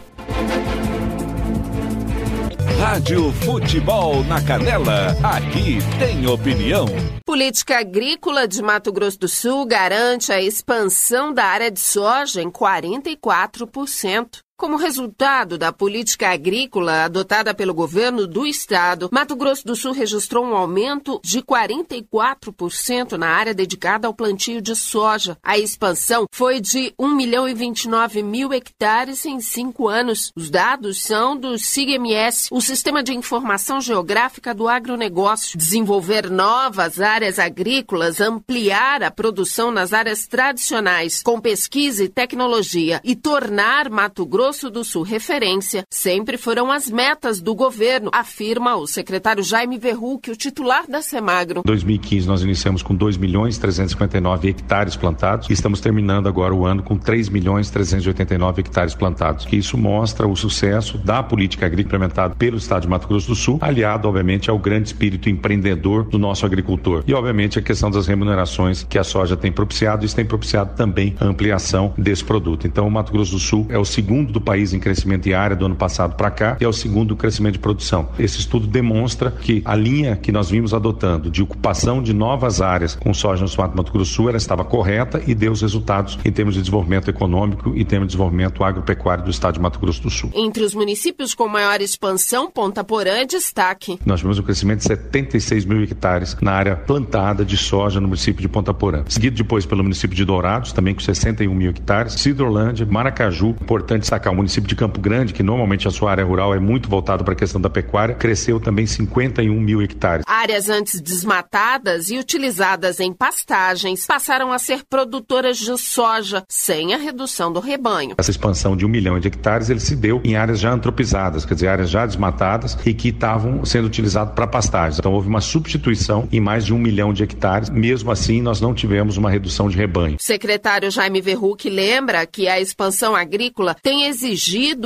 Rádio Futebol na Canela, aqui tem opinião. Política Agrícola de Mato Grosso do Sul garante a expansão da área de soja em 44%. Como resultado da política agrícola adotada pelo governo do estado, Mato Grosso do Sul registrou um aumento de 44% na área dedicada ao plantio de soja. A expansão foi de 1 milhão e 29 mil hectares em cinco anos. Os dados são do SIGMS, o Sistema de Informação Geográfica do Agronegócio. Desenvolver novas áreas agrícolas, ampliar a produção nas áreas tradicionais, com pesquisa e tecnologia, e tornar Mato Grosso Grosso do Sul referência sempre foram as metas do governo, afirma o secretário Jaime Verruc, o titular da Semagro. Em 2015 nós iniciamos com 2 milhões 359 hectares plantados e estamos terminando agora o ano com 3 milhões 389 hectares plantados. Que isso mostra o sucesso da política agrícola implementada pelo estado de Mato Grosso do Sul, aliado obviamente ao grande espírito empreendedor do nosso agricultor. E obviamente a questão das remunerações que a soja tem propiciado, isso tem propiciado também a ampliação desse produto. Então o Mato Grosso do Sul é o segundo do país em crescimento de área do ano passado para cá e é o segundo crescimento de produção. Esse estudo demonstra que a linha que nós vimos adotando de ocupação de novas áreas com soja no Mato Mato Grosso do Sul, ela estava correta e deu os resultados em termos de desenvolvimento econômico e em termos de desenvolvimento agropecuário do estado de Mato Grosso do Sul. Entre os municípios com maior expansão, Ponta Porã é destaque. Nós tivemos um crescimento de 76 mil hectares na área plantada de soja no município de Ponta Porã. Seguido depois pelo município de Dourados, também com 61 mil hectares, Cidrolândia, Maracaju, importante sacar o município de Campo Grande, que normalmente a sua área rural é muito voltada para a questão da pecuária, cresceu também 51 mil hectares. Áreas antes desmatadas e utilizadas em pastagens passaram a ser produtoras de soja, sem a redução do rebanho. Essa expansão de um milhão de hectares ele se deu em áreas já antropizadas, quer dizer, áreas já desmatadas e que estavam sendo utilizadas para pastagens. Então houve uma substituição em mais de um milhão de hectares. Mesmo assim, nós não tivemos uma redução de rebanho. O secretário Jaime Verruc lembra que a expansão agrícola tem exigido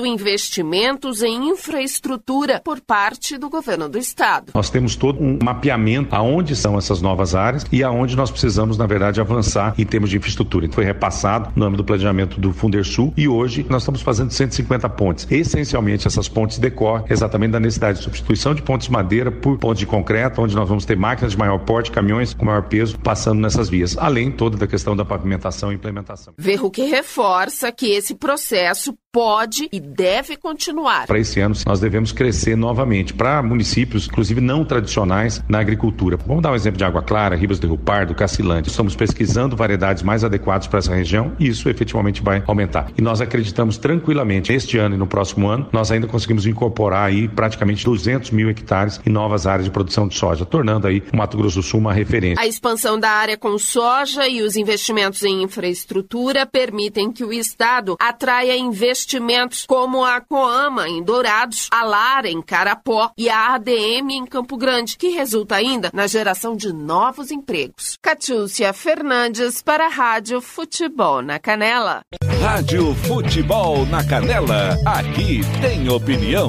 investimentos em infraestrutura por parte do governo do estado. Nós temos todo um mapeamento aonde são essas novas áreas e aonde nós precisamos, na verdade, avançar em termos de infraestrutura. Foi repassado no âmbito do planejamento do Fundersul e hoje nós estamos fazendo 150 pontes. Essencialmente, essas pontes decorrem exatamente da necessidade de substituição de pontes de madeira por pontes de concreto, onde nós vamos ter máquinas de maior porte, caminhões com maior peso passando nessas vias, além toda da questão da pavimentação e implementação. Verruc reforça que esse processo pode e deve continuar. Para esse ano, nós devemos crescer novamente para municípios, inclusive não tradicionais, na agricultura. Vamos dar um exemplo de Água Clara, Ribas do Rio Pardo, Cacilândia. Estamos pesquisando variedades mais adequadas para essa região e isso efetivamente vai aumentar. E nós acreditamos tranquilamente, este ano e no próximo ano, nós ainda conseguimos incorporar aí praticamente 200 mil hectares em novas áreas de produção de soja, tornando aí o Mato Grosso do Sul uma referência. A expansão da área com soja e os investimentos em infraestrutura permitem que o Estado atraia investimentos investimentos como a Coama em Dourados, a Lara em Carapó e a ADM em Campo Grande, que resulta ainda na geração de novos empregos. Catiúcia Fernandes para a Rádio Futebol na Canela. Rádio Futebol na Canela, aqui tem opinião.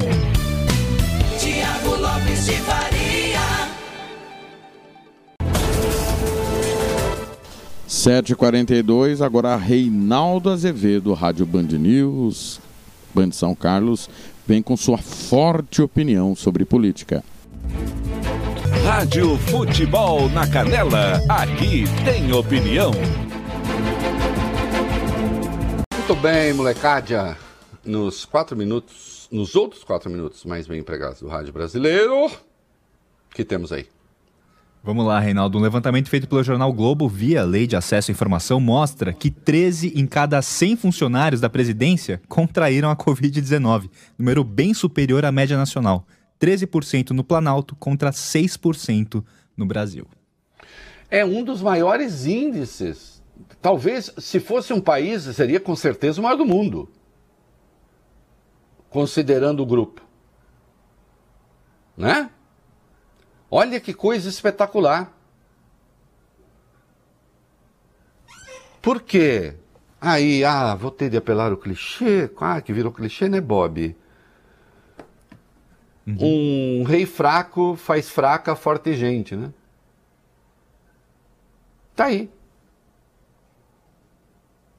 Tiago Lopes de. 7h42, agora Reinaldo Azevedo, Rádio Band News, Band São Carlos, vem com sua forte opinião sobre política. Rádio Futebol na Canela, aqui tem opinião. Muito bem, molecada. Nos quatro minutos, nos outros quatro minutos mais bem empregados do rádio brasileiro, que temos aí? Vamos lá, Reinaldo. Um levantamento feito pelo jornal Globo via Lei de Acesso à Informação mostra que 13 em cada 100 funcionários da presidência contraíram a Covid-19, número bem superior à média nacional. 13% no Planalto contra 6% no Brasil. É um dos maiores índices. Talvez, se fosse um país, seria com certeza o maior do mundo, considerando o grupo. Né? Olha que coisa espetacular. Por quê? Aí, ah, vou ter de apelar o clichê. Ah, que virou clichê, né, Bob? Uhum. Um rei fraco faz fraca forte gente, né? Tá aí.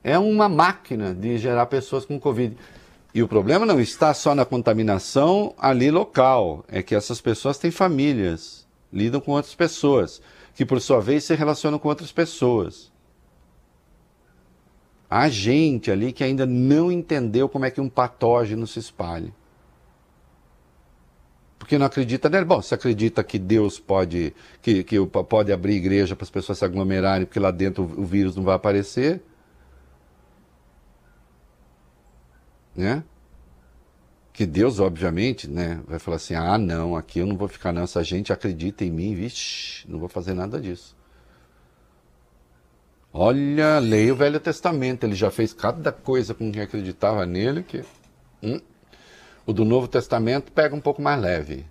É uma máquina de gerar pessoas com Covid. E o problema não está só na contaminação ali local, é que essas pessoas têm famílias, lidam com outras pessoas, que por sua vez se relacionam com outras pessoas. Há gente ali que ainda não entendeu como é que um patógeno se espalha. Porque não acredita nele. Bom, se acredita que Deus pode, que, que pode abrir igreja para as pessoas se aglomerarem, porque lá dentro o vírus não vai aparecer. né? Que Deus, obviamente, né, vai falar assim: ah, não, aqui eu não vou ficar, não. Essa gente acredita em mim, vixe, não vou fazer nada disso. Olha, leia o Velho Testamento, ele já fez cada coisa com quem acreditava nele que. Hum. O do Novo Testamento pega um pouco mais leve.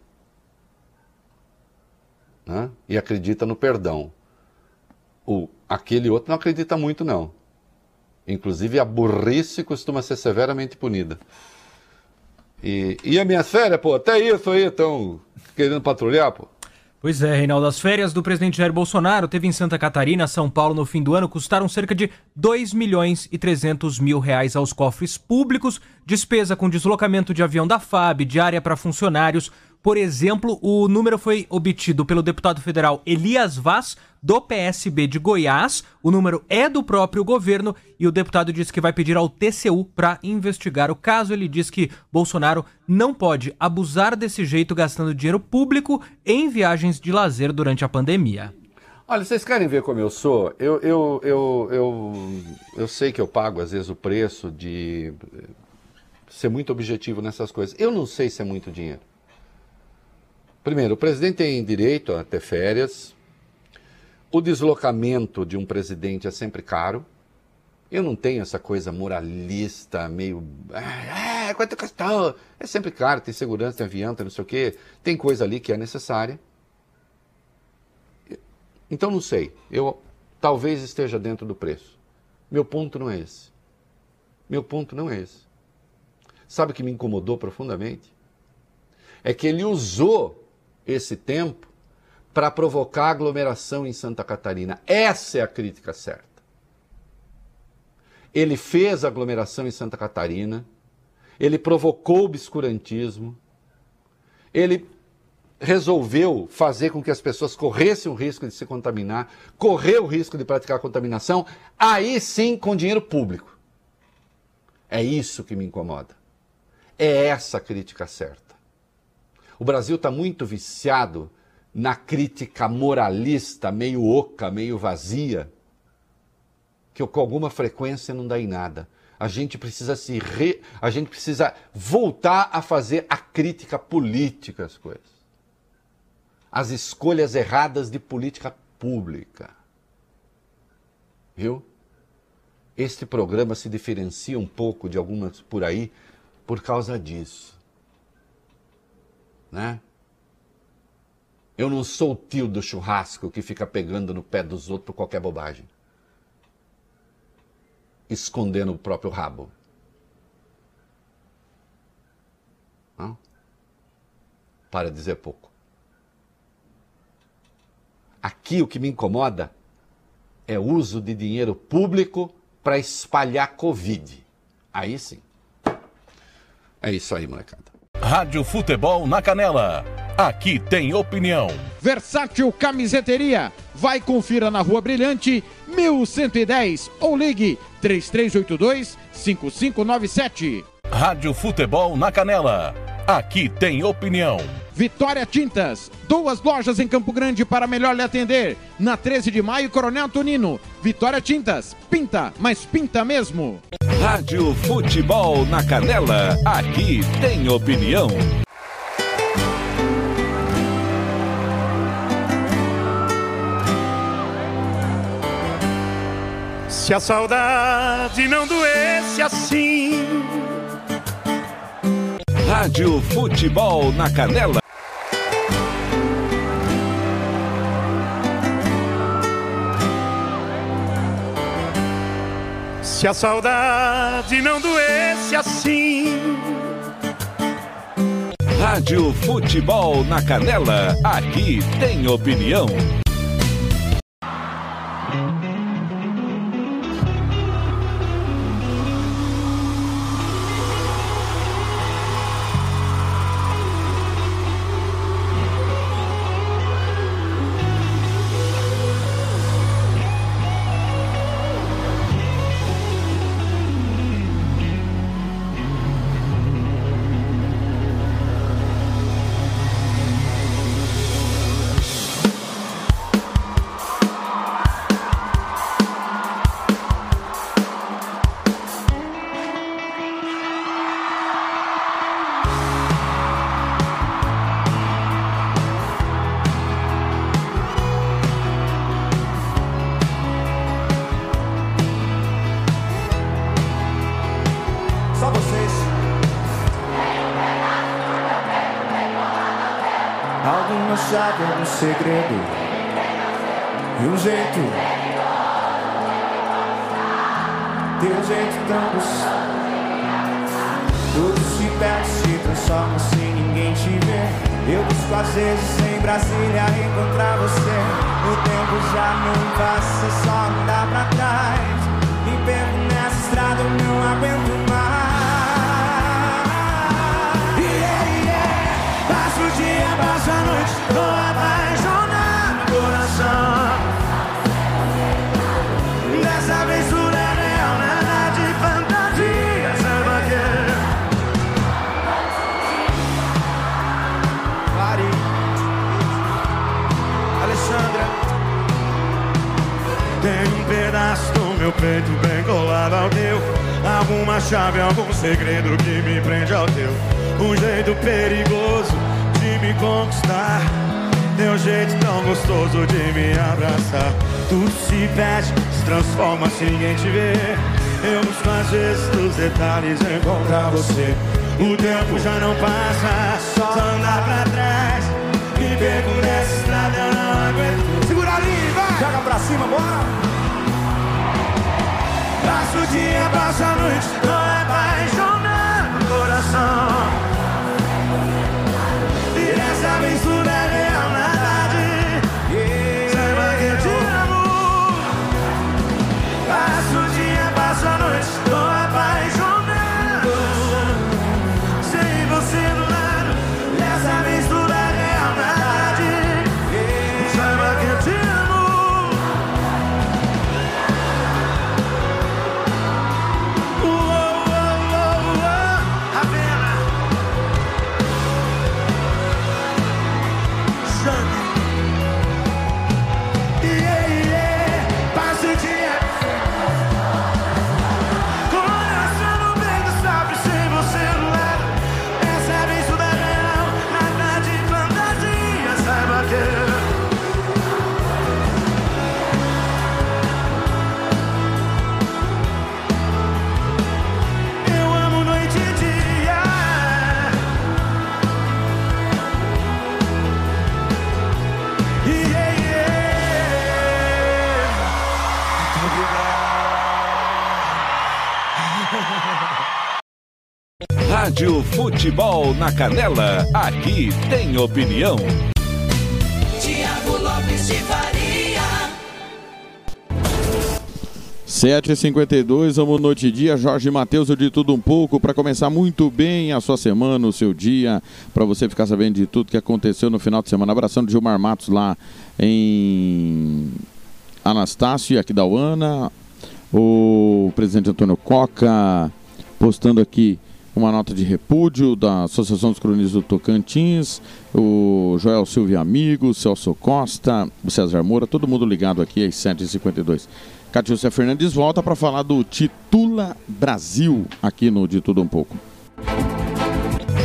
Né? E acredita no perdão. O, aquele outro não acredita muito, não. Inclusive, a burrice costuma ser severamente punida. E, e as minhas férias, pô, até isso aí estão querendo patrulhar, pô. Pois é, Reinaldo, as férias do presidente Jair Bolsonaro teve em Santa Catarina, São Paulo, no fim do ano, custaram cerca de 2 milhões e 300 mil reais aos cofres públicos, despesa com deslocamento de avião da FAB, diária para funcionários, por exemplo, o número foi obtido pelo deputado federal Elias Vaz, do PSB de Goiás. O número é do próprio governo e o deputado disse que vai pedir ao TCU para investigar o caso. Ele diz que Bolsonaro não pode abusar desse jeito gastando dinheiro público em viagens de lazer durante a pandemia. Olha, vocês querem ver como eu sou? Eu, eu, eu, eu, eu sei que eu pago às vezes o preço de ser muito objetivo nessas coisas. Eu não sei se é muito dinheiro. Primeiro, o presidente tem direito a ter férias. O deslocamento de um presidente é sempre caro. Eu não tenho essa coisa moralista, meio. Ah, quanto custou? É sempre caro, tem segurança, tem avião, tem não sei o quê. Tem coisa ali que é necessária. Então não sei. Eu talvez esteja dentro do preço. Meu ponto não é esse. Meu ponto não é esse. Sabe o que me incomodou profundamente? É que ele usou esse tempo para provocar aglomeração em Santa Catarina. Essa é a crítica certa. Ele fez aglomeração em Santa Catarina, ele provocou obscurantismo, ele resolveu fazer com que as pessoas corressem o risco de se contaminar, correr o risco de praticar contaminação, aí sim com dinheiro público. É isso que me incomoda. É essa a crítica certa. O Brasil está muito viciado na crítica moralista, meio oca, meio vazia, que com alguma frequência não dá em nada. A gente precisa se re... a gente precisa voltar a fazer a crítica política às coisas. As escolhas erradas de política pública. Viu? Este programa se diferencia um pouco de algumas por aí por causa disso né? Eu não sou o tio do churrasco que fica pegando no pé dos outros por qualquer bobagem. Escondendo o próprio rabo. Não? Para dizer pouco. Aqui o que me incomoda é o uso de dinheiro público para espalhar Covid. Aí sim. É isso aí, molecada. Rádio Futebol na Canela. Aqui tem opinião. Versátil Camiseteria. Vai confira na Rua Brilhante, 1110 ou ligue 3382 5597. Rádio Futebol na Canela. Aqui tem opinião. Vitória Tintas, duas lojas em Campo Grande para melhor lhe atender. Na 13 de maio, Coronel Tonino. Vitória Tintas, pinta, mas pinta mesmo. Rádio Futebol na Canela, aqui tem opinião. Se a saudade não doesse assim. Rádio Futebol na Canela. Se a saudade não doesse assim. Rádio Futebol na Canela, aqui tem opinião. Pedaço do meu peito bem colado ao teu Alguma chave, algum segredo que me prende ao teu. Um jeito perigoso de me conquistar Teu jeito tão gostoso de me abraçar. Tudo se perde, se transforma se ninguém te vê. Eu busco às vezes nos detalhes encontrar você. O tempo já não passa, só andar pra trás. Me perco nessa estrada, eu não aguento. Segura ali, vai! Joga pra cima, bora! Passa o dia, passa a noite, não é apaixonado no coração. E dessa vez é Rádio Futebol na Canela, aqui tem opinião. Tiago Lopes de Faria. 7h52, vamos noite e dia. Jorge Matheus, eu de tudo um pouco, para começar muito bem a sua semana, o seu dia, para você ficar sabendo de tudo que aconteceu no final de semana. Abração de Gilmar Matos lá em Anastácio aqui da UANA. O presidente Antônio Coca postando aqui uma nota de repúdio da Associação dos Cronistas do Tocantins, o Joel Silvio Amigo, Celso Costa, o César Moura, todo mundo ligado aqui às 7h52. Catiúcia Fernandes volta para falar do Titula Brasil aqui no De Tudo Um Pouco.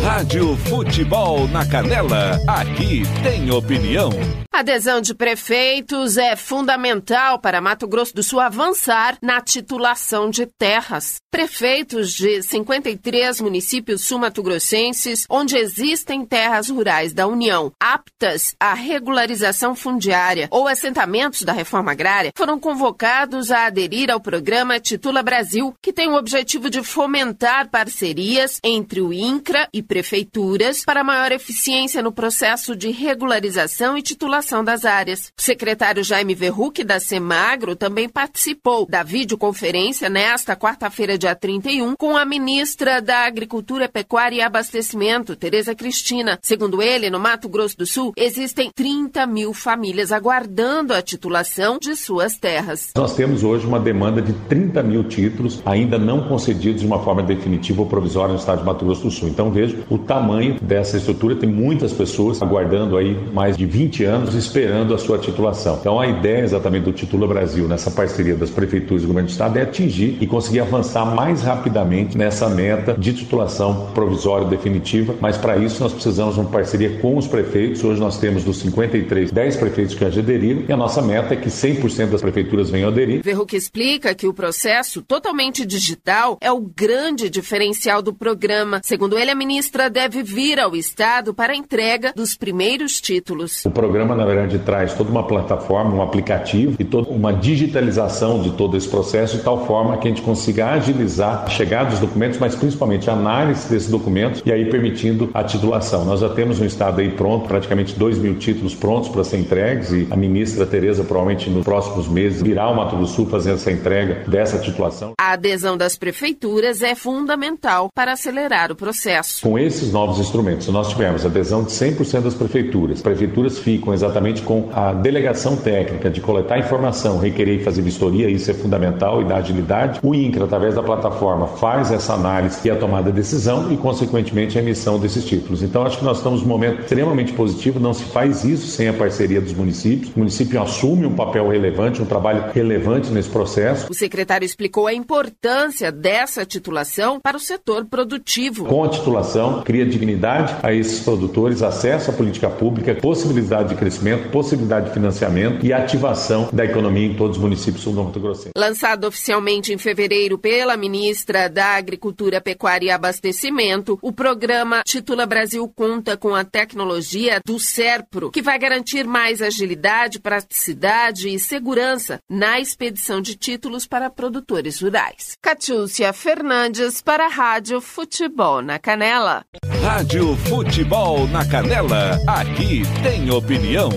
Rádio Futebol na Canela, aqui tem opinião. Adesão de prefeitos é fundamental para Mato Grosso do Sul avançar na titulação de terras. Prefeitos de 53 municípios sul-mato-grossenses, onde existem terras rurais da União aptas à regularização fundiária ou assentamentos da reforma agrária, foram convocados a aderir ao programa Titula Brasil, que tem o objetivo de fomentar parcerias entre o INCRA e prefeituras para maior eficiência no processo de regularização e titulação das áreas. O secretário Jaime Verruc da Semagro também participou da videoconferência nesta quarta-feira, dia 31, com a ministra da Agricultura, Pecuária e Abastecimento, Tereza Cristina. Segundo ele, no Mato Grosso do Sul, existem 30 mil famílias aguardando a titulação de suas terras. Nós temos hoje uma demanda de 30 mil títulos ainda não concedidos de uma forma definitiva ou provisória no estado de Mato Grosso do Sul. Então vejo o tamanho dessa estrutura. Tem muitas pessoas aguardando aí mais de 20 anos esperando a sua titulação. Então a ideia exatamente do Titula Brasil, nessa parceria das prefeituras e do governo do estado, é atingir e conseguir avançar mais rapidamente nessa meta de titulação provisória definitiva, mas para isso nós precisamos de uma parceria com os prefeitos. Hoje nós temos dos 53, 10 prefeitos que já aderiram e a nossa meta é que 100% das prefeituras venham aderir. Verruc explica que o processo totalmente digital é o grande diferencial do programa. Segundo ele, a ministra deve vir ao Estado para a entrega dos primeiros títulos. O programa, na verdade, traz toda uma plataforma, um aplicativo e toda uma digitalização de todo esse processo de tal forma que a gente consiga agilizar a chegada dos documentos, mas principalmente a análise desses documentos e aí permitindo a titulação. Nós já temos um Estado aí pronto, praticamente 2 mil títulos prontos para ser entregues e a ministra Tereza provavelmente nos próximos meses virá ao Mato do Sul fazendo essa entrega dessa titulação. A adesão das prefeituras é fundamental para acelerar o processo. Com esses novos instrumentos, nós tivemos adesão de 100% das prefeituras. As prefeituras ficam exatamente com a delegação técnica de coletar informação, requerer e fazer vistoria, isso é fundamental e dá agilidade. O INCRA, através da plataforma, faz essa análise e a tomada de decisão e, consequentemente, a emissão desses títulos. Então, acho que nós estamos num momento extremamente positivo, não se faz isso sem a parceria dos municípios. O município assume um papel relevante, um trabalho relevante nesse processo. O secretário explicou a importância dessa titulação para o setor produtivo. Com a titulação, cria dignidade a esses produtores, acesso à política pública, possibilidade de crescimento, possibilidade de financiamento e ativação da economia em todos os municípios do Mato Grossense. Lançado oficialmente em fevereiro pela ministra da Agricultura, Pecuária e Abastecimento, o programa Titula Brasil conta com a tecnologia do SERPRO, que vai garantir mais agilidade, praticidade e segurança na expedição de títulos para produtores rurais. Catiúcia Fernandes para a Rádio Futebol na Canela. Rádio Futebol na Canela, aqui tem opinião.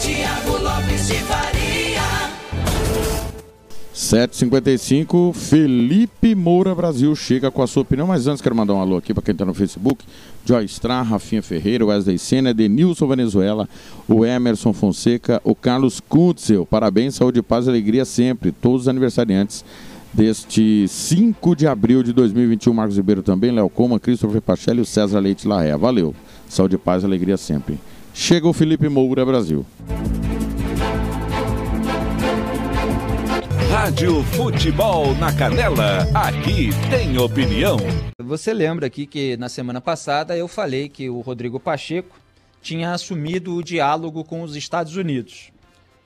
Tiago Lopes de Faria. 7h55, Felipe Moura Brasil chega com a sua opinião. Mas antes, quero mandar um alô aqui para quem está no Facebook: Joy Stra, Rafinha Ferreira, Wesley Senna, Denilson Venezuela, o Emerson Fonseca, o Carlos Kutzel. Parabéns, saúde, paz e alegria sempre. Todos os aniversariantes deste 5 de abril de 2021. Marcos Ribeiro também, Léo Coma, Christopher Pachelli e o César Leite Larrea. Valeu. Saúde, paz e alegria sempre. Chega o Felipe Moura Brasil. Rádio Futebol na Canela, aqui tem opinião. Você lembra aqui que na semana passada eu falei que o Rodrigo Pacheco tinha assumido o diálogo com os Estados Unidos.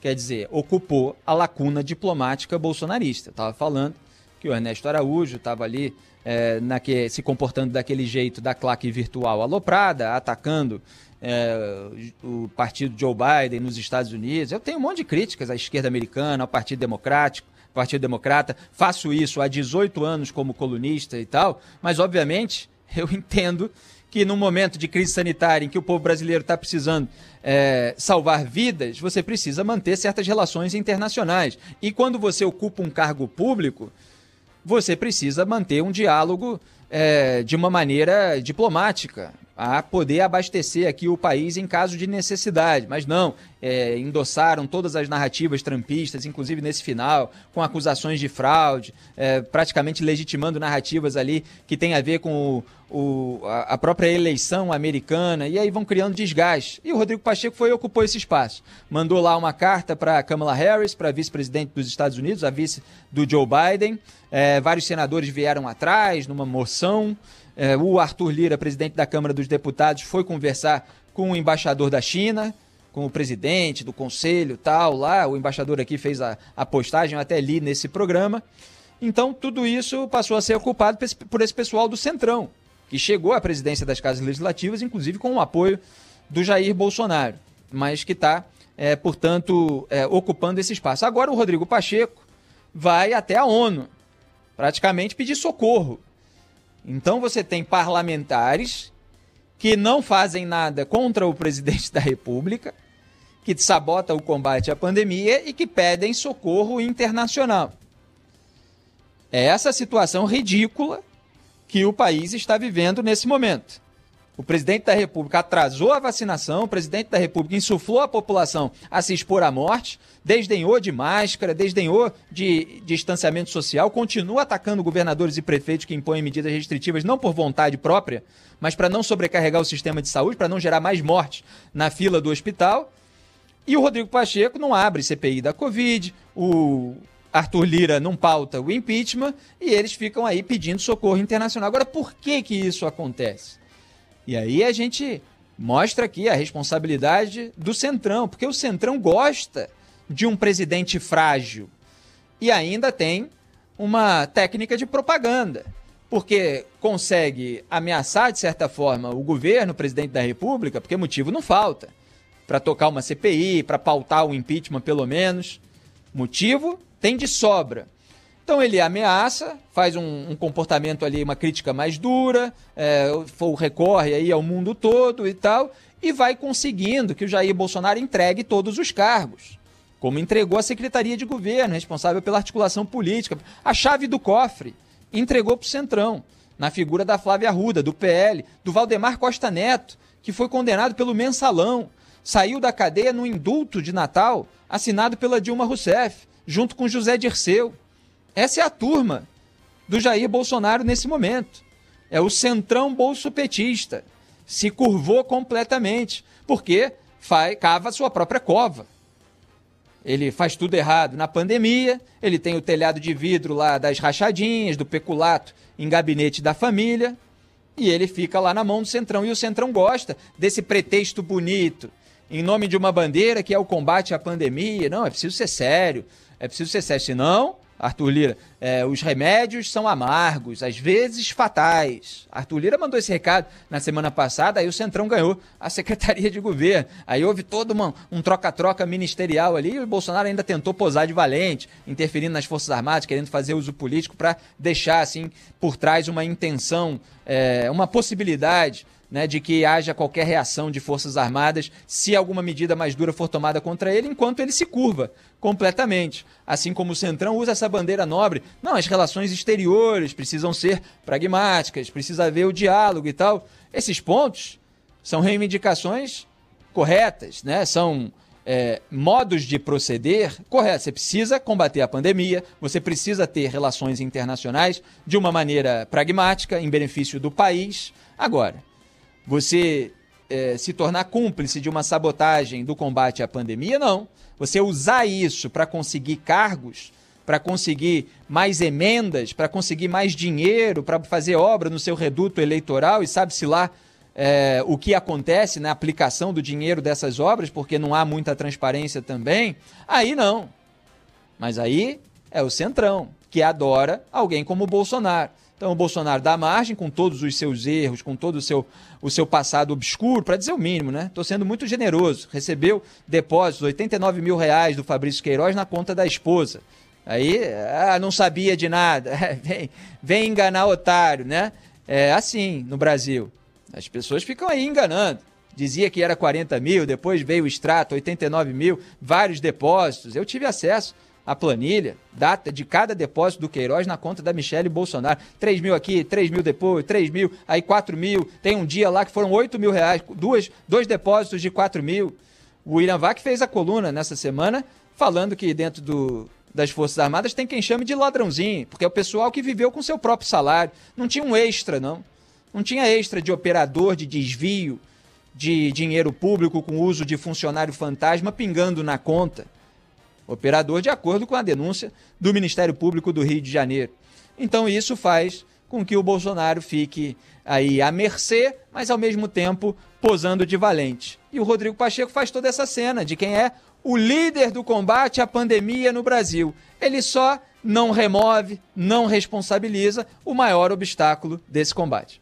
Quer dizer, ocupou a lacuna diplomática bolsonarista. Estava falando que o Ernesto Araújo estava ali é, naque, se comportando daquele jeito da claque virtual aloprada, atacando é, o partido Joe Biden nos Estados Unidos. Eu tenho um monte de críticas à esquerda americana, ao Partido Democrático, Partido Democrata. Faço isso há 18 anos como colunista e tal, mas obviamente eu entendo que num momento de crise sanitária em que o povo brasileiro está precisando é, salvar vidas, você precisa manter certas relações internacionais. E quando você ocupa um cargo público, você precisa manter um diálogo é, de uma maneira diplomática a poder abastecer aqui o país em caso de necessidade. Mas não, é, endossaram todas as narrativas trampistas, inclusive nesse final, com acusações de fraude, é, praticamente legitimando narrativas ali que tem a ver com o, o, a própria eleição americana, e aí vão criando desgaste. E o Rodrigo Pacheco foi e ocupou esse espaço. Mandou lá uma carta para Kamala Harris, para vice-presidente dos Estados Unidos, a vice do Joe Biden. É, vários senadores vieram atrás numa moção. É, o Arthur Lira, presidente da Câmara dos Deputados, foi conversar com o embaixador da China, com o presidente do conselho tal, lá. O embaixador aqui fez a, a postagem, eu até li nesse programa. Então, tudo isso passou a ser ocupado por esse pessoal do Centrão, que chegou à presidência das casas legislativas, inclusive com o apoio do Jair Bolsonaro, mas que está, é, portanto, é, ocupando esse espaço. Agora, o Rodrigo Pacheco vai até a ONU, praticamente pedir socorro então você tem parlamentares que não fazem nada contra o presidente da República, que sabota o combate à pandemia e que pedem socorro internacional. É essa situação ridícula que o país está vivendo nesse momento. O presidente da República atrasou a vacinação, o presidente da República insuflou a população a se expor à morte, desdenhou de máscara, desdenhou de, de distanciamento social, continua atacando governadores e prefeitos que impõem medidas restritivas não por vontade própria, mas para não sobrecarregar o sistema de saúde, para não gerar mais mortes na fila do hospital. E o Rodrigo Pacheco não abre CPI da Covid, o Arthur Lira não pauta o impeachment e eles ficam aí pedindo socorro internacional. Agora, por que que isso acontece? E aí a gente mostra aqui a responsabilidade do Centrão, porque o Centrão gosta de um presidente frágil e ainda tem uma técnica de propaganda, porque consegue ameaçar, de certa forma, o governo, o presidente da República, porque motivo não falta para tocar uma CPI, para pautar o impeachment, pelo menos. Motivo tem de sobra. Então ele ameaça, faz um, um comportamento ali, uma crítica mais dura, é, recorre aí ao mundo todo e tal, e vai conseguindo que o Jair Bolsonaro entregue todos os cargos. Como entregou a Secretaria de Governo, responsável pela articulação política, a chave do cofre, entregou para o Centrão, na figura da Flávia Arruda, do PL, do Valdemar Costa Neto, que foi condenado pelo mensalão, saiu da cadeia no indulto de Natal, assinado pela Dilma Rousseff, junto com José Dirceu. Essa é a turma do Jair Bolsonaro nesse momento. É o centrão bolsopetista. Se curvou completamente, porque faz, cava sua própria cova. Ele faz tudo errado na pandemia, ele tem o telhado de vidro lá das rachadinhas, do peculato em gabinete da família, e ele fica lá na mão do Centrão. E o Centrão gosta desse pretexto bonito, em nome de uma bandeira que é o combate à pandemia. Não, é preciso ser sério, é preciso ser sério. Senão, Arthur Lira, é, os remédios são amargos, às vezes fatais. Arthur Lira mandou esse recado na semana passada, aí o Centrão ganhou a Secretaria de Governo. Aí houve todo uma, um troca-troca ministerial ali, e o Bolsonaro ainda tentou posar de valente, interferindo nas Forças Armadas, querendo fazer uso político para deixar, assim, por trás uma intenção, é, uma possibilidade né, de que haja qualquer reação de Forças Armadas se alguma medida mais dura for tomada contra ele, enquanto ele se curva completamente. Assim como o Centrão usa essa bandeira nobre. Não, as relações exteriores precisam ser pragmáticas, precisa haver o diálogo e tal. Esses pontos são reivindicações corretas, né? São é, modos de proceder corretos. Você precisa combater a pandemia, você precisa ter relações internacionais de uma maneira pragmática, em benefício do país. Agora, você é, se tornar cúmplice de uma sabotagem do combate à pandemia, não. Você usar isso para conseguir cargos, para conseguir mais emendas, para conseguir mais dinheiro, para fazer obra no seu reduto eleitoral e sabe-se lá é, o que acontece na aplicação do dinheiro dessas obras, porque não há muita transparência também, aí não. Mas aí é o Centrão, que adora alguém como o Bolsonaro. Então o Bolsonaro dá margem com todos os seus erros, com todo o seu, o seu passado obscuro, para dizer o mínimo, né? Estou sendo muito generoso. Recebeu depósitos, 89 mil reais do Fabrício Queiroz na conta da esposa. Aí, ah, não sabia de nada. vem, vem enganar otário, né? É assim no Brasil. As pessoas ficam aí enganando. Dizia que era 40 mil, depois veio o extrato, 89 mil, vários depósitos. Eu tive acesso a planilha, data de cada depósito do Queiroz na conta da Michelle Bolsonaro. 3 mil aqui, 3 mil depois, 3 mil, aí 4 mil. Tem um dia lá que foram 8 mil reais, duas, dois depósitos de 4 mil. O William Vac fez a coluna nessa semana falando que dentro do, das Forças Armadas tem quem chame de ladrãozinho, porque é o pessoal que viveu com seu próprio salário. Não tinha um extra, não. Não tinha extra de operador, de desvio de dinheiro público com uso de funcionário fantasma pingando na conta operador, de acordo com a denúncia do Ministério Público do Rio de Janeiro. Então isso faz com que o Bolsonaro fique aí à mercê, mas ao mesmo tempo posando de valente. E o Rodrigo Pacheco faz toda essa cena de quem é o líder do combate à pandemia no Brasil. Ele só não remove, não responsabiliza o maior obstáculo desse combate.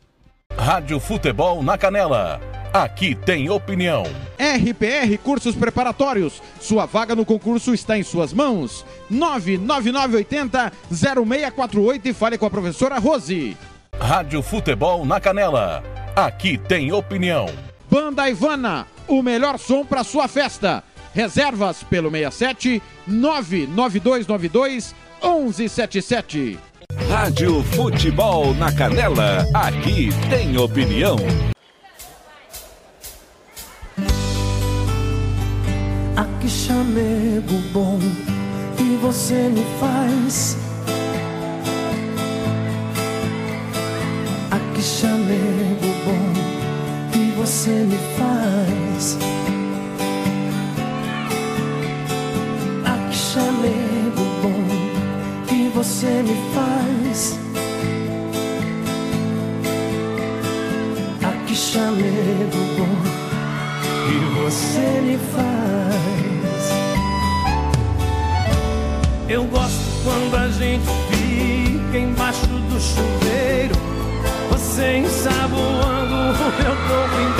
Rádio Futebol na Canela. Aqui tem opinião. RPR Cursos Preparatórios. Sua vaga no concurso está em suas mãos. 99980 0648 e fale com a professora Rose. Rádio Futebol na Canela. Aqui tem opinião. Banda Ivana, o melhor som para sua festa. Reservas pelo 67 99292 1177. Rádio Futebol na Canela, aqui tem opinião. Aqui chamego bom que você me faz. Aqui chamego bom que você me faz. Você me faz. Ah, que chamego bom que você me faz. Eu gosto quando a gente fica embaixo do chuveiro. Você ensaboando o meu corpo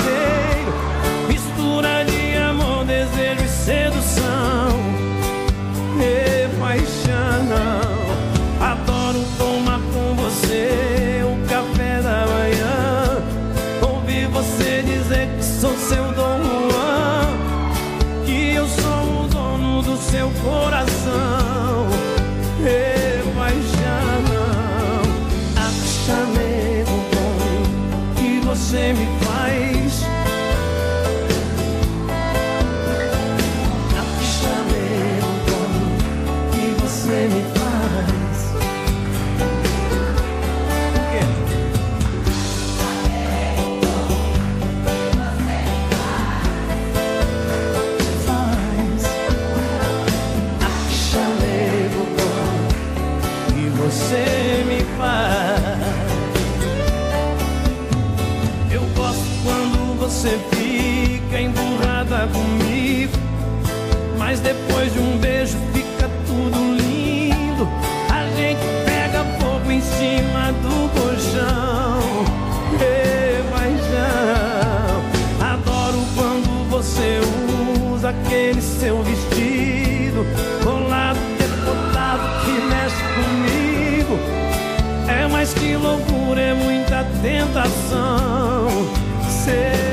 Mais que loucura, é muita tentação. Sedução.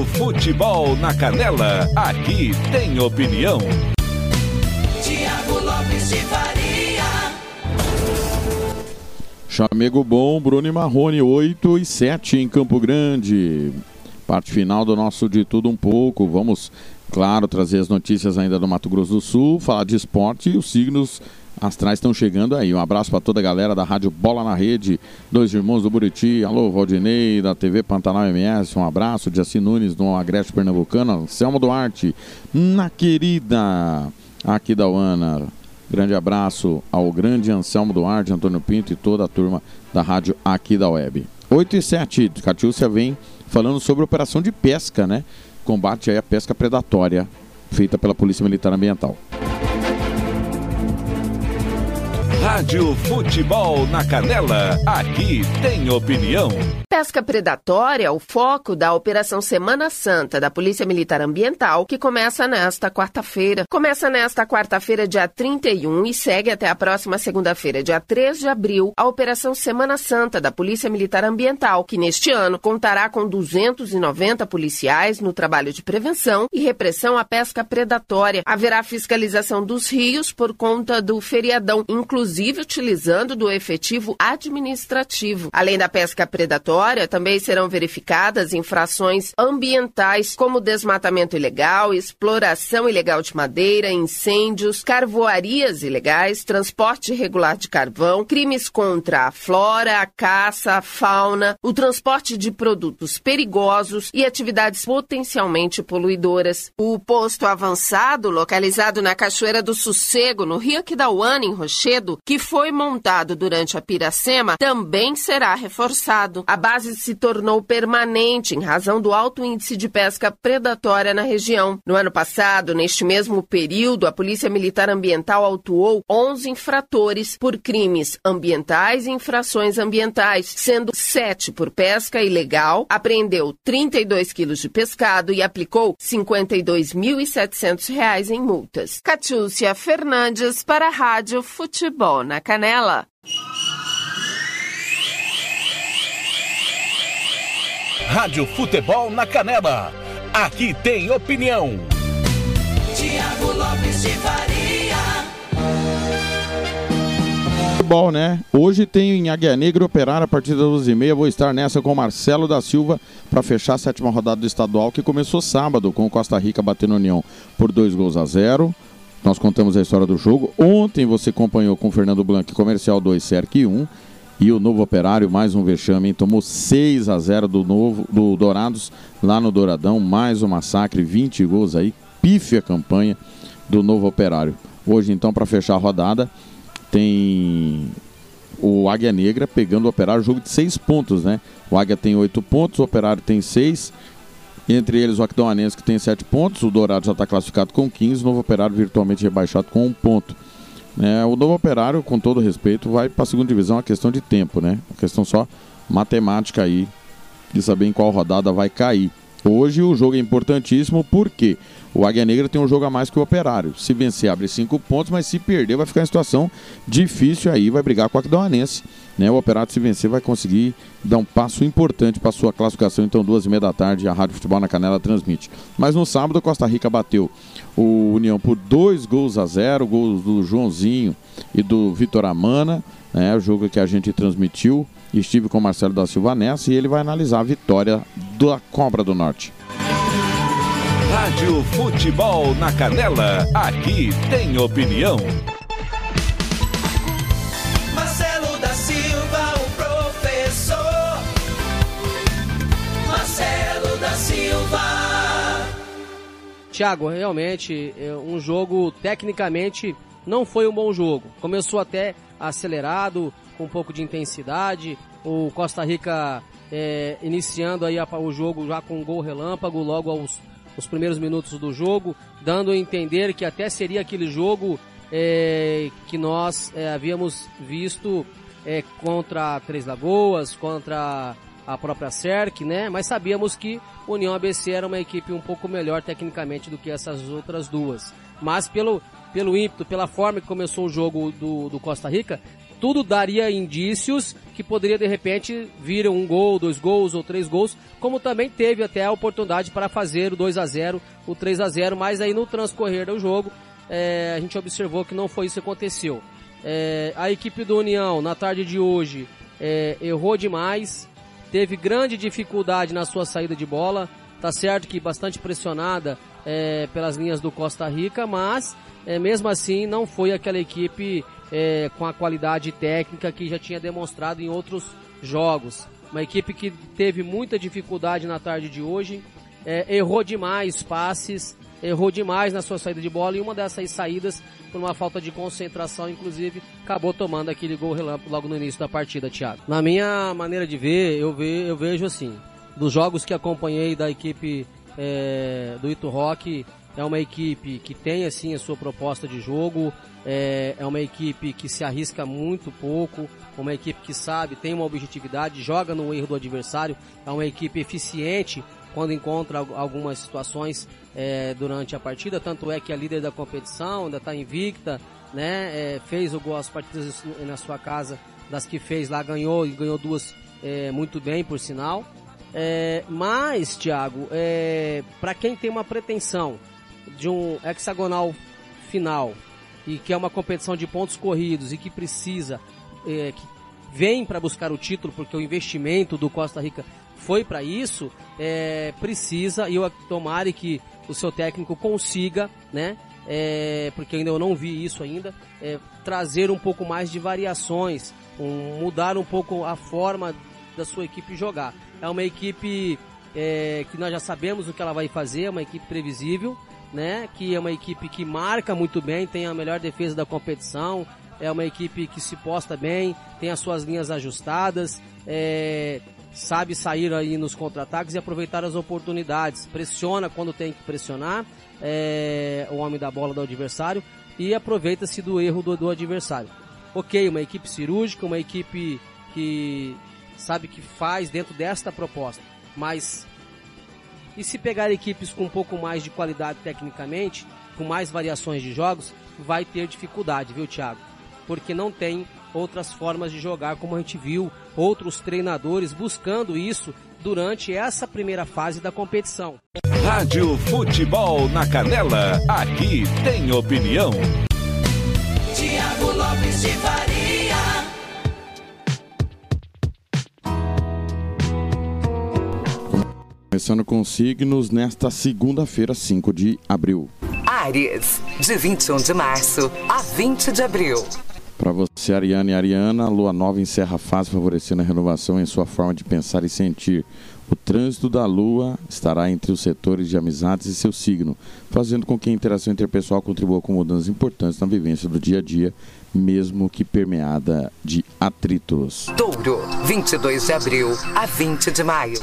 Rádio Futebol na Canela. Aqui tem opinião. Tiago Lopes de Faria. Chamego bom, Bruno e Marrone, 8 e 7 em Campo Grande. Parte final do nosso De Tudo Um Pouco. Vamos, claro, trazer as notícias ainda do Mato Grosso do Sul, falar de esporte e os signos astrais estão chegando aí. Um abraço para toda a galera da Rádio Bola na Rede, dois irmãos do Buriti, alô, Valdinei, da TV Pantanal MS, um abraço, Jaci Nunes, do Agreste Pernambucano, Selma Duarte, na querida Aquidauana. Grande abraço ao grande Anselmo Duarte, Antônio Pinto e toda a turma da rádio aqui da web. 8 e 7, Catiúcia vem falando sobre operação de pesca, né? Combate aí pesca predatória feita pela Polícia Militar Ambiental. Rádio Futebol na Canela. Aqui tem opinião. Pesca predatória é o foco da Operação Semana Santa da Polícia Militar Ambiental, que começa nesta quarta-feira. Começa nesta quarta-feira, dia 31, e segue até a próxima segunda-feira, dia 3 de abril, a Operação Semana Santa da Polícia Militar Ambiental, que neste ano contará com 290 policiais no trabalho de prevenção e repressão à pesca predatória. Haverá fiscalização dos rios por conta do feriadão, inclusive inclusive utilizando do efetivo administrativo. Além da pesca predatória, também serão verificadas infrações ambientais, como desmatamento ilegal, exploração ilegal de madeira, incêndios, carvoarias ilegais, transporte irregular de carvão, crimes contra a flora, a caça, a fauna, o transporte de produtos perigosos e atividades potencialmente poluidoras. O posto avançado, localizado na Cachoeira do Sossego, no Rio Aquidauana, em Rochedo, que foi montado durante a Piracema, também será reforçado. A base se tornou permanente em razão do alto índice de pesca predatória na região. No ano passado, neste mesmo período, a Polícia Militar Ambiental autuou 11 infratores por crimes ambientais e infrações ambientais, sendo 7 por pesca ilegal, apreendeu 32 quilos de pescado e aplicou R$ 52.700 em multas. Catiúcia Fernandes para a Rádio Futebol na Canela. Rádio Futebol na Canela. Aqui tem opinião. Tiago Lopes de Faria. Futebol, né? Hoje tem em Águia Negra Operário a partir das 12h30. Vou estar nessa com Marcelo da Silva para fechar a sétima rodada do estadual que começou sábado com o Costa Rica batendo União por dois gols a zero. Nós contamos a história do jogo. Ontem você acompanhou com o Fernando Blanc Comercial 2, Cerc 1. E o novo operário, mais um vexame, tomou 6 a 0 do novo do Dourados lá no Douradão. Mais um massacre, 20 gols aí. Pife a campanha do novo operário. Hoje, então, para fechar a rodada, tem o Águia Negra pegando o Operário, jogo de seis pontos, né? O Águia tem oito pontos, o Operário tem seis. Entre eles, o Aquidauanense que tem sete pontos, o Dourado já está classificado com 15, o Novo Operário virtualmente rebaixado com um ponto. É, o Novo Operário, com todo respeito, vai para a segunda divisão, é uma questão de tempo, né? Uma questão só matemática aí, de saber em qual rodada vai cair. Hoje o jogo é importantíssimo porque o Águia Negra tem um jogo a mais que o Operário. Se vencer, abre cinco pontos, mas se perder, vai ficar em situação difícil aí, vai brigar com o Aquidauanense. Né? O Operário, se vencer, vai conseguir dar um passo importante para sua classificação. Então, duas e meia da tarde, a Rádio Futebol na Canela transmite. Mas no sábado, Costa Rica bateu o União por dois gols a zero, gols do Joãozinho e do Vitor Amana. Né? O jogo que a gente transmitiu. Estive com o Marcelo da Silva nessa e ele vai analisar a vitória da Cobra do Norte. Rádio Futebol na Canela. Aqui tem opinião. Marcelo da Silva, o professor. Marcelo da Silva. Thiago, realmente, é um jogo tecnicamente não foi um bom jogo. Começou até acelerado, com um pouco de intensidade. O Costa Rica é, iniciando aí a- o jogo já com um gol relâmpago logo aos os primeiros minutos do jogo, dando a entender que até seria aquele jogo é, que nós é, havíamos visto é, contra Três Lagoas, contra a própria CERC, né? Mas sabíamos que União ABC era uma equipe um pouco melhor tecnicamente do que essas outras duas. Mas pelo, pelo ímpeto, pela forma que começou o jogo do, do Costa Rica, tudo daria indícios que poderia de repente vir um gol, dois gols ou três gols, como também teve até a oportunidade para fazer o 2 a 0 o 3 a 0 mas aí no transcorrer do jogo é, a gente observou que não foi isso que aconteceu. É, a equipe do União, na tarde de hoje, é, errou demais, teve grande dificuldade na sua saída de bola, tá certo que bastante pressionada é, pelas linhas do Costa Rica, mas é, mesmo assim não foi aquela equipe é, com a qualidade técnica que já tinha demonstrado em outros jogos. Uma equipe que teve muita dificuldade na tarde de hoje, é, errou demais passes, errou demais na sua saída de bola e uma dessas saídas, por uma falta de concentração, inclusive, acabou tomando aquele gol relâmpago logo no início da partida, Thiago. Na minha maneira de ver, eu, ve, eu vejo assim, dos jogos que acompanhei da equipe é, do Ito Rock, é uma equipe que tem assim a sua proposta de jogo, é, é uma equipe que se arrisca muito pouco, uma equipe que sabe, tem uma objetividade, joga no erro do adversário, é uma equipe eficiente quando encontra al- algumas situações é, durante a partida, tanto é que é líder da competição, ainda está invicta, né? é, fez o gol as partidas na sua casa, das que fez lá, ganhou e ganhou duas é, muito bem, por sinal. É, mas, Thiago, é, para quem tem uma pretensão de um hexagonal final e que é uma competição de pontos corridos e que precisa, é, que vem para buscar o título, porque o investimento do Costa Rica foi para isso, é, precisa, e eu tomare que o seu técnico consiga, né? É, porque ainda eu não vi isso ainda, é, trazer um pouco mais de variações, um, mudar um pouco a forma da sua equipe jogar. É uma equipe é, que nós já sabemos o que ela vai fazer, é uma equipe previsível, né? Que é uma equipe que marca muito bem, tem a melhor defesa da competição, é uma equipe que se posta bem, tem as suas linhas ajustadas, é, sabe sair aí nos contra-ataques e aproveitar as oportunidades, pressiona quando tem que pressionar é, o homem da bola do adversário e aproveita-se do erro do, do adversário. Ok, uma equipe cirúrgica, uma equipe que sabe que faz dentro desta proposta, mas e se pegar equipes com um pouco mais de qualidade tecnicamente, com mais variações de jogos, vai ter dificuldade, viu, Thiago? Porque não tem outras formas de jogar, como a gente viu outros treinadores buscando isso durante essa primeira fase da competição. Rádio Futebol na Canela, aqui tem opinião. Tiago Lopes de Faria. Começando com signos nesta segunda-feira, 5 de abril. Áries, de 21 de março a 20 de abril. Para você, Ariana e Ariana, a lua nova encerra a fase favorecendo a renovação em sua forma de pensar e sentir. O trânsito da lua estará entre os setores de amizades e seu signo, fazendo com que a interação interpessoal contribua com mudanças importantes na vivência do dia a dia, mesmo que permeada de atritos. Touro, 22 de abril a 20 de maio.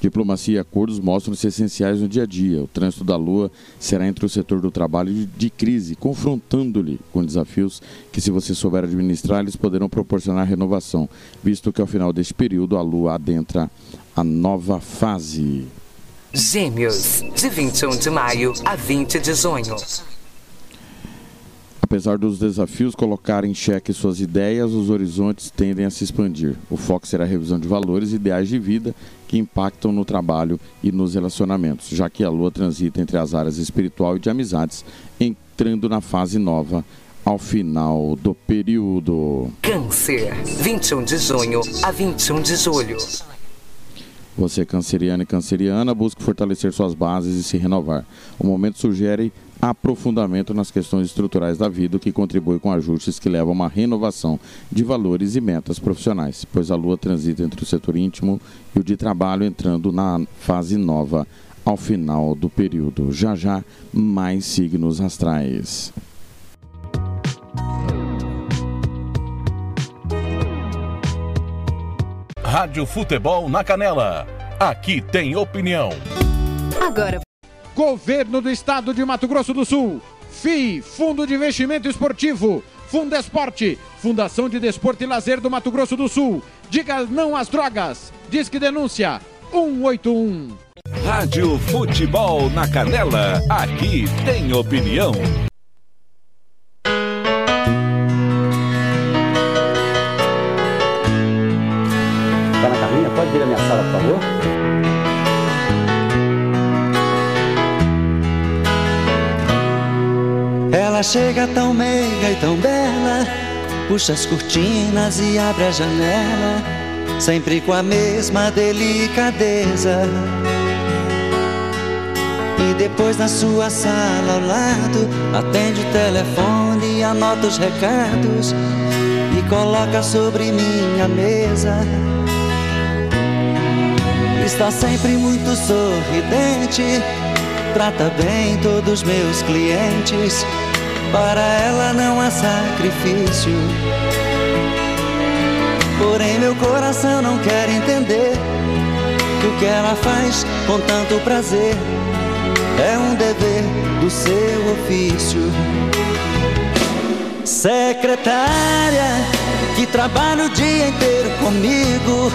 Diplomacia e acordos mostram-se essenciais no dia a dia. O trânsito da Lua será entre o setor do trabalho de crise, confrontando-lhe com desafios que, se você souber administrar, eles poderão proporcionar renovação, visto que ao final deste período a Lua adentra a nova fase. Gêmeos, de 21 de maio a 20 de junho. Apesar dos desafios colocar em xeque suas ideias, os horizontes tendem a se expandir. O foco será a revisão de valores e ideais de vida que impactam no trabalho e nos relacionamentos, já que a Lua transita entre as áreas espiritual e de amizades, entrando na fase nova ao final do período. Câncer, 21 de junho a 21 de julho. Você, canceriano e canceriana, busque fortalecer suas bases e se renovar. O momento sugere aprofundamento nas questões estruturais da vida, o que contribui com ajustes que levam a uma renovação de valores e metas profissionais, pois a Lua transita entre o setor íntimo e o de trabalho, entrando na fase nova ao final do período. Já já, mais signos astrais. Rádio Futebol na Canela. Aqui tem opinião. Agora. Governo do Estado de Mato Grosso do Sul. FII, Fundo de Investimento Esportivo. Fundesporte, Fundação de Desporto e Lazer do Mato Grosso do Sul. Diga não às drogas. Diz que denúncia 181. Rádio Futebol na Canela, aqui tem opinião. Tá na cabine? Pode vir à minha sala, por favor? Ela chega tão meiga e tão bela, puxa as cortinas e abre a janela, sempre com a mesma delicadeza. E depois na sua sala ao lado, atende o telefone, anota os recados e coloca sobre minha mesa. Está sempre muito sorridente, trata bem todos meus clientes. Para ela não há sacrifício. Porém, meu coração não quer entender que o que ela faz com tanto prazer é um dever do seu ofício. Secretária que trabalha o dia inteiro comigo,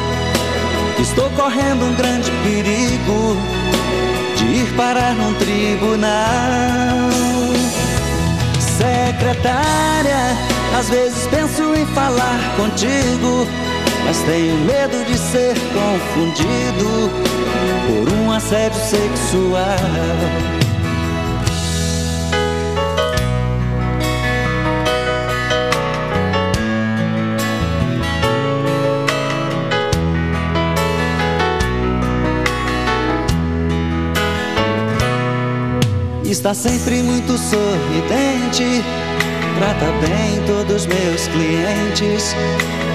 estou correndo um grande perigo de ir parar num tribunal. Secretária, às vezes penso em falar contigo, mas tenho medo de ser confundido por um assédio sexual. Está sempre muito sorridente, trata bem todos meus clientes.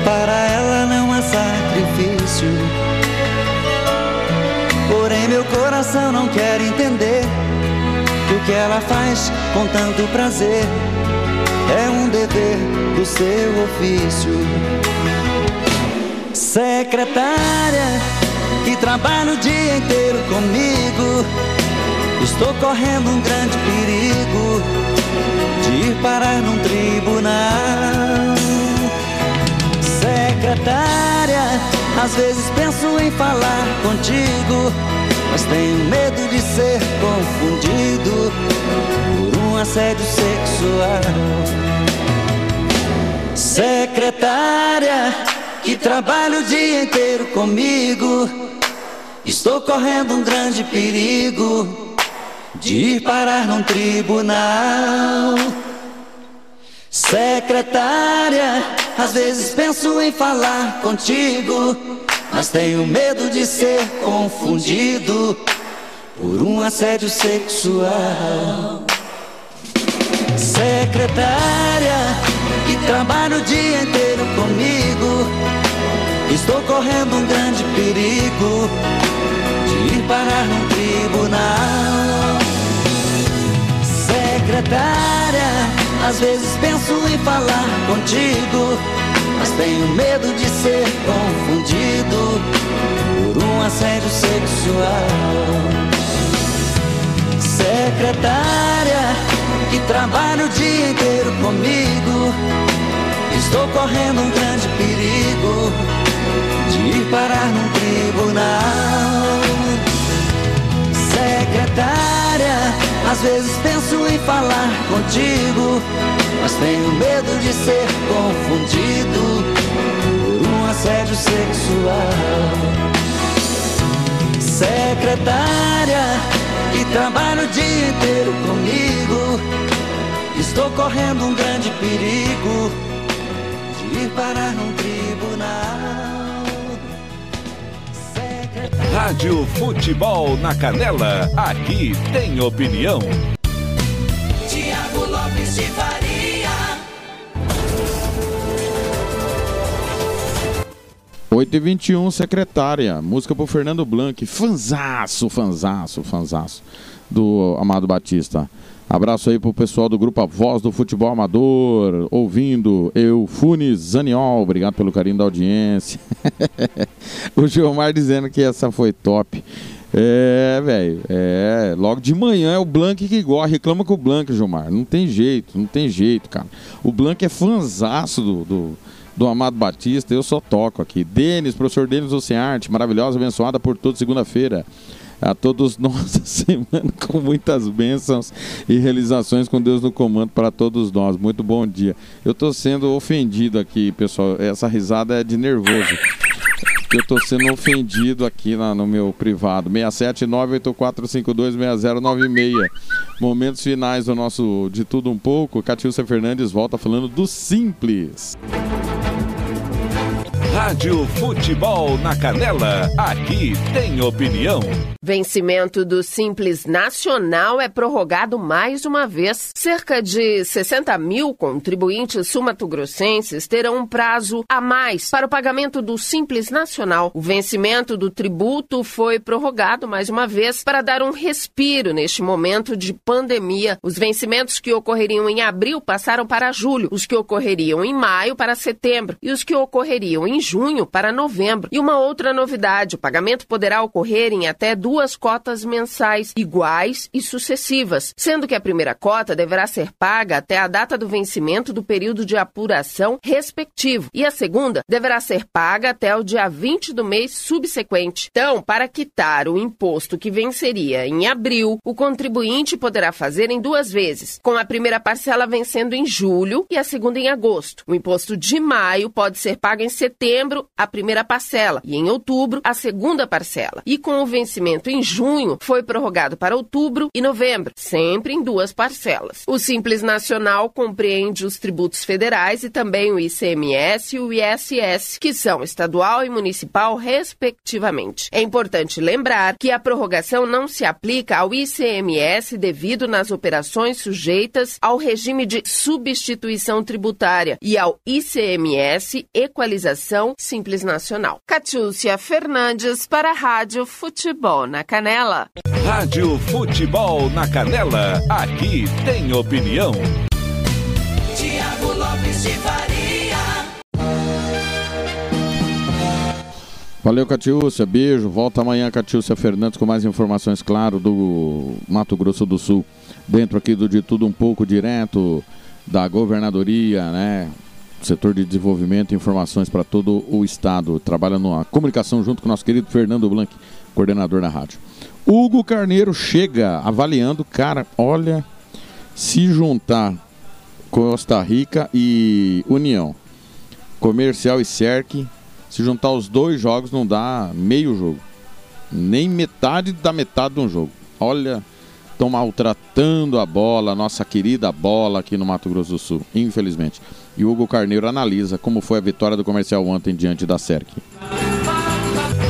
Para ela não há sacrifício. Porém, meu coração não quer entender que o que ela faz com tanto prazer é um dever do seu ofício. Secretária que trabalha o dia inteiro comigo, estou correndo um grande perigo de ir parar num tribunal. Secretária, às vezes penso em falar contigo, mas tenho medo de ser confundido por um assédio sexual. Secretária, que trabalha o dia inteiro comigo, estou correndo um grande perigo de ir parar num tribunal. Secretária, às vezes penso em falar contigo, mas tenho medo de ser confundido por um assédio sexual. Secretária, que trabalha o dia inteiro comigo, estou correndo um grande perigo de ir parar num tribunal. Secretária, às vezes penso em falar contigo, mas tenho medo de ser confundido por um assédio sexual. Secretária, que trabalha o dia inteiro comigo, estou correndo um grande perigo de ir parar num tribunal. Secretária, às vezes penso em falar contigo, mas tenho medo de ser confundido por um assédio sexual. Secretária, que trabalha o dia inteiro comigo, estou correndo um grande perigo de ir parar num tribunal. Rádio Futebol na Canela, aqui tem opinião. Tiago Lopes de Faria. 8 e 21 secretária. Música pro Fernando Blanc. Fanzaço, fanzaço, fanzaço. Do Amado Batista. Abraço aí pro pessoal do grupo A Voz do Futebol Amador, ouvindo eu, Funes Zaniol, obrigado pelo carinho da audiência. o Gilmar dizendo que essa foi top. É, velho, é, logo de manhã é o Blank que gosta, reclama com o Blank, Gilmar, não tem jeito, não tem jeito, cara. O Blank é fanzaço do, do, do Amado Batista, eu só toco aqui. Denis, professor Denis Ocearte, maravilhosa, abençoada por toda segunda-feira a todos nós a semana com muitas bênçãos e realizações com Deus no comando para todos nós. Muito bom dia. Eu estou sendo ofendido aqui, pessoal. Essa risada é de nervoso. Eu estou sendo ofendido aqui na, no meu privado. 67984526096. Momentos finais do nosso De Tudo Um Pouco. Catiúcia Fernandes volta falando do Simples. Rádio Futebol na Canela, aqui tem opinião. Vencimento do Simples Nacional é prorrogado mais uma vez. Cerca de 60 mil contribuintes sumatogrossenses terão um prazo a mais para o pagamento do Simples Nacional. O vencimento do tributo foi prorrogado mais uma vez para dar um respiro neste momento de pandemia. Os vencimentos que ocorreriam em abril passaram para julho, os que ocorreriam em maio para setembro e os que ocorreriam em junho para novembro. E uma outra novidade: o pagamento poderá ocorrer em até duas cotas mensais iguais e sucessivas, sendo que a primeira cota deverá ser paga até a data do vencimento do período de apuração respectivo, e a segunda deverá ser paga até o dia 20 do mês subsequente. Então, para quitar o imposto que venceria em abril, o contribuinte poderá fazer em duas vezes, com a primeira parcela vencendo em julho e a segunda em agosto. O imposto de maio pode ser pago em setembro, a primeira parcela, e em outubro, a segunda parcela. E com o vencimento em junho foi prorrogado para outubro e novembro, sempre em duas parcelas. O Simples Nacional compreende os tributos federais e também o ICMS e o ISS, que são estadual e municipal, respectivamente. É importante lembrar que a prorrogação não se aplica ao ICMS devido nas operações sujeitas ao regime de substituição tributária e ao ICMS Equalização Simples Nacional. Catiúcia Fernandes para a Rádio Futebol na Canela. Rádio Futebol na Canela, aqui tem opinião. Tiago Lopes de Faria. Valeu, Catiúcia. Beijo. Volta amanhã, Catiúcia Fernandes, com mais informações, claro, do Mato Grosso do Sul. Dentro aqui do De Tudo Um Pouco, direto da governadoria, né? Setor de desenvolvimento e informações para todo o estado. Trabalha na comunicação junto com o nosso querido Fernando Blanc, coordenador da rádio. Hugo Carneiro chega avaliando, cara, olha, se juntar Costa Rica e União, Comercial e Cerc, se juntar os dois jogos não dá meio jogo. Nem metade da metade de um jogo. Olha, estão maltratando a bola, a nossa querida bola aqui no Mato Grosso do Sul, infelizmente. E o Hugo Carneiro analisa como foi a vitória do Comercial ontem diante da Cerc.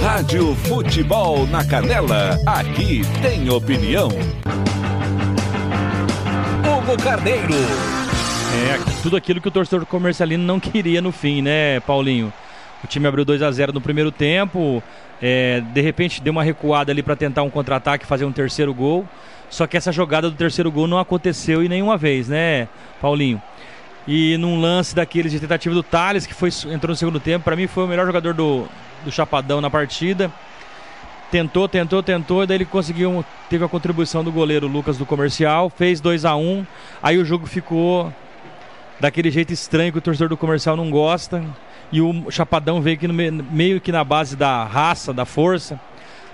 Rádio Futebol na Canela, aqui tem opinião. Hugo Carneiro. É, tudo aquilo que o torcedor comercialino não queria no fim, né, Paulinho? O time abriu 2 a 0 no primeiro tempo, é, de repente deu uma recuada ali para tentar um contra-ataque, fazer um terceiro gol. Só que essa jogada do terceiro gol não aconteceu em nenhuma vez, né, Paulinho? E num lance daqueles de tentativa do Thales, que foi, entrou no segundo tempo, para mim foi o melhor jogador do, do Chapadão na partida. Tentou, tentou, tentou, e daí ele conseguiu, teve a contribuição do goleiro Lucas do Comercial, fez 2 a 1 aí o jogo ficou daquele jeito estranho que o torcedor do Comercial não gosta, e o Chapadão veio aqui no me- meio que na base da raça, da força,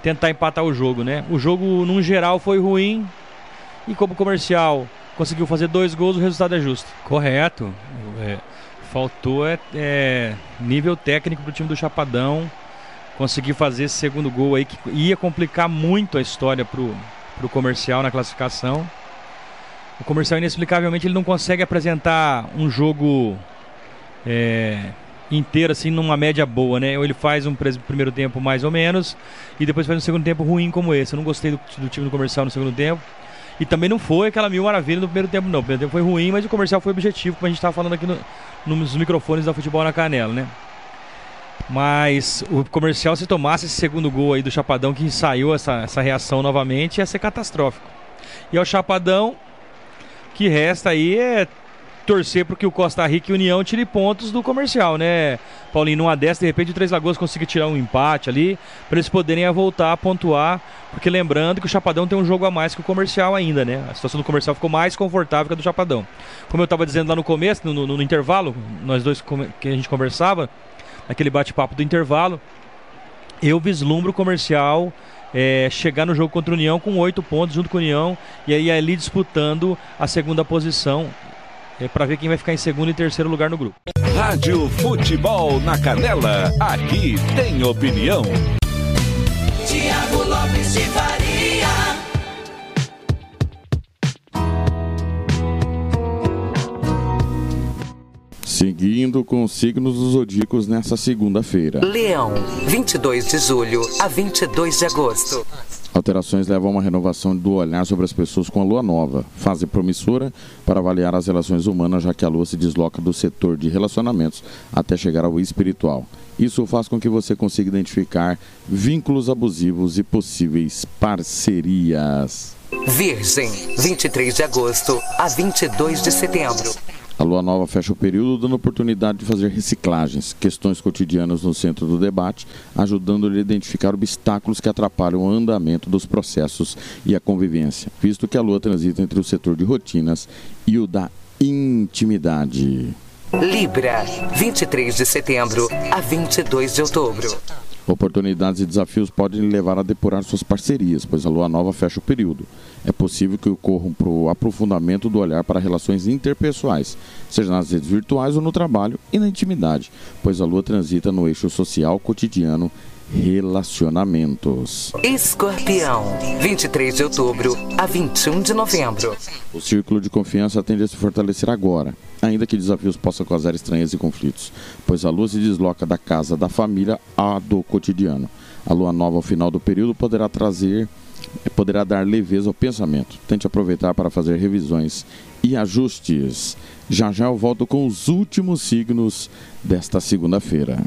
tentar empatar o jogo, né? O jogo, num geral, foi ruim, e como Comercial conseguiu fazer dois gols, o resultado é justo. Correto. É, faltou é, é, nível técnico pro time do Chapadão. Conseguir fazer esse segundo gol aí que ia complicar muito a história pro, pro comercial na classificação. O comercial, inexplicavelmente, ele não consegue apresentar um jogo é, inteiro, assim, numa média boa, né? Ou ele faz um primeiro tempo mais ou menos e depois faz um segundo tempo ruim como esse. Eu não gostei do, do time do comercial no segundo tempo. E também não foi aquela mil maravilha no primeiro tempo, não. O primeiro tempo foi ruim, mas o comercial foi objetivo, como a gente estava falando aqui no- nos microfones da Futebol na Canela, né? Mas o comercial, se tomasse esse segundo gol aí do Chapadão, que ensaiou essa, essa reação novamente, ia ser catastrófico. E ao Chapadão, que resta aí é torcer para que o Costa Rica e União tire pontos do comercial, né? Paulinho, numa dessa, de repente o Três Lagoas consiga tirar um empate ali, para eles poderem voltar a pontuar, porque lembrando que o Chapadão tem um jogo a mais que o comercial ainda, né? A situação do comercial ficou mais confortável que a do Chapadão. Como eu estava dizendo lá no começo, no, no- no intervalo, nós dois que a gente conversava, naquele bate-papo do intervalo, eu vislumbro o comercial é, chegar no jogo contra o União com oito pontos junto com o União e aí ali disputando a segunda posição é, para ver quem vai ficar em segundo e terceiro lugar no grupo. Rádio Futebol na Canela, aqui tem opinião. Tiago Lopes de Faria. Seguindo com os signos dos zodíacos nessa segunda-feira. Leão, 22 de julho a 22 de agosto. Alterações levam a uma renovação do olhar sobre as pessoas com a lua nova, fase promissora para avaliar as relações humanas, já que a lua se desloca do setor de relacionamentos até chegar ao espiritual. Isso faz com que você consiga identificar vínculos abusivos e possíveis parcerias. Virgem, 23 de agosto a 22 de setembro. A lua nova fecha o período, dando oportunidade de fazer reciclagens, questões cotidianas no centro do debate, ajudando-lhe a identificar obstáculos que atrapalham o andamento dos processos e a convivência, visto que a lua transita entre o setor de rotinas e o da intimidade. Libra, 23 de setembro a 22 de outubro. Oportunidades e desafios podem levar a depurar suas parcerias, pois a lua nova fecha o período. É possível que ocorra um pro- aprofundamento do olhar para relações interpessoais, seja nas redes virtuais ou no trabalho e na intimidade, pois a lua transita no eixo social, cotidiano, relacionamentos. Escorpião, 23 de outubro a 21 de novembro. O círculo de confiança tende a se fortalecer agora, ainda que desafios possam causar estranhas e conflitos, pois a lua se desloca da casa da família à do cotidiano. A lua nova ao final do período poderá trazer, poderá dar leveza ao pensamento. Tente aproveitar para fazer revisões e ajustes. Já já eu volto com os últimos signos desta segunda-feira.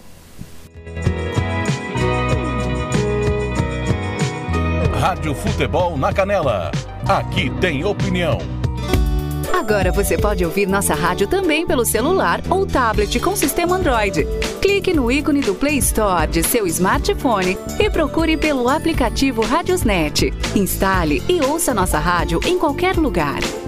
Rádio Futebol na Canela. Aqui tem opinião. Agora você pode ouvir nossa rádio também pelo celular ou tablet com sistema Android. Clique no ícone do Play Store de seu smartphone e procure pelo aplicativo Radiosnet. Instale e ouça nossa rádio em qualquer lugar.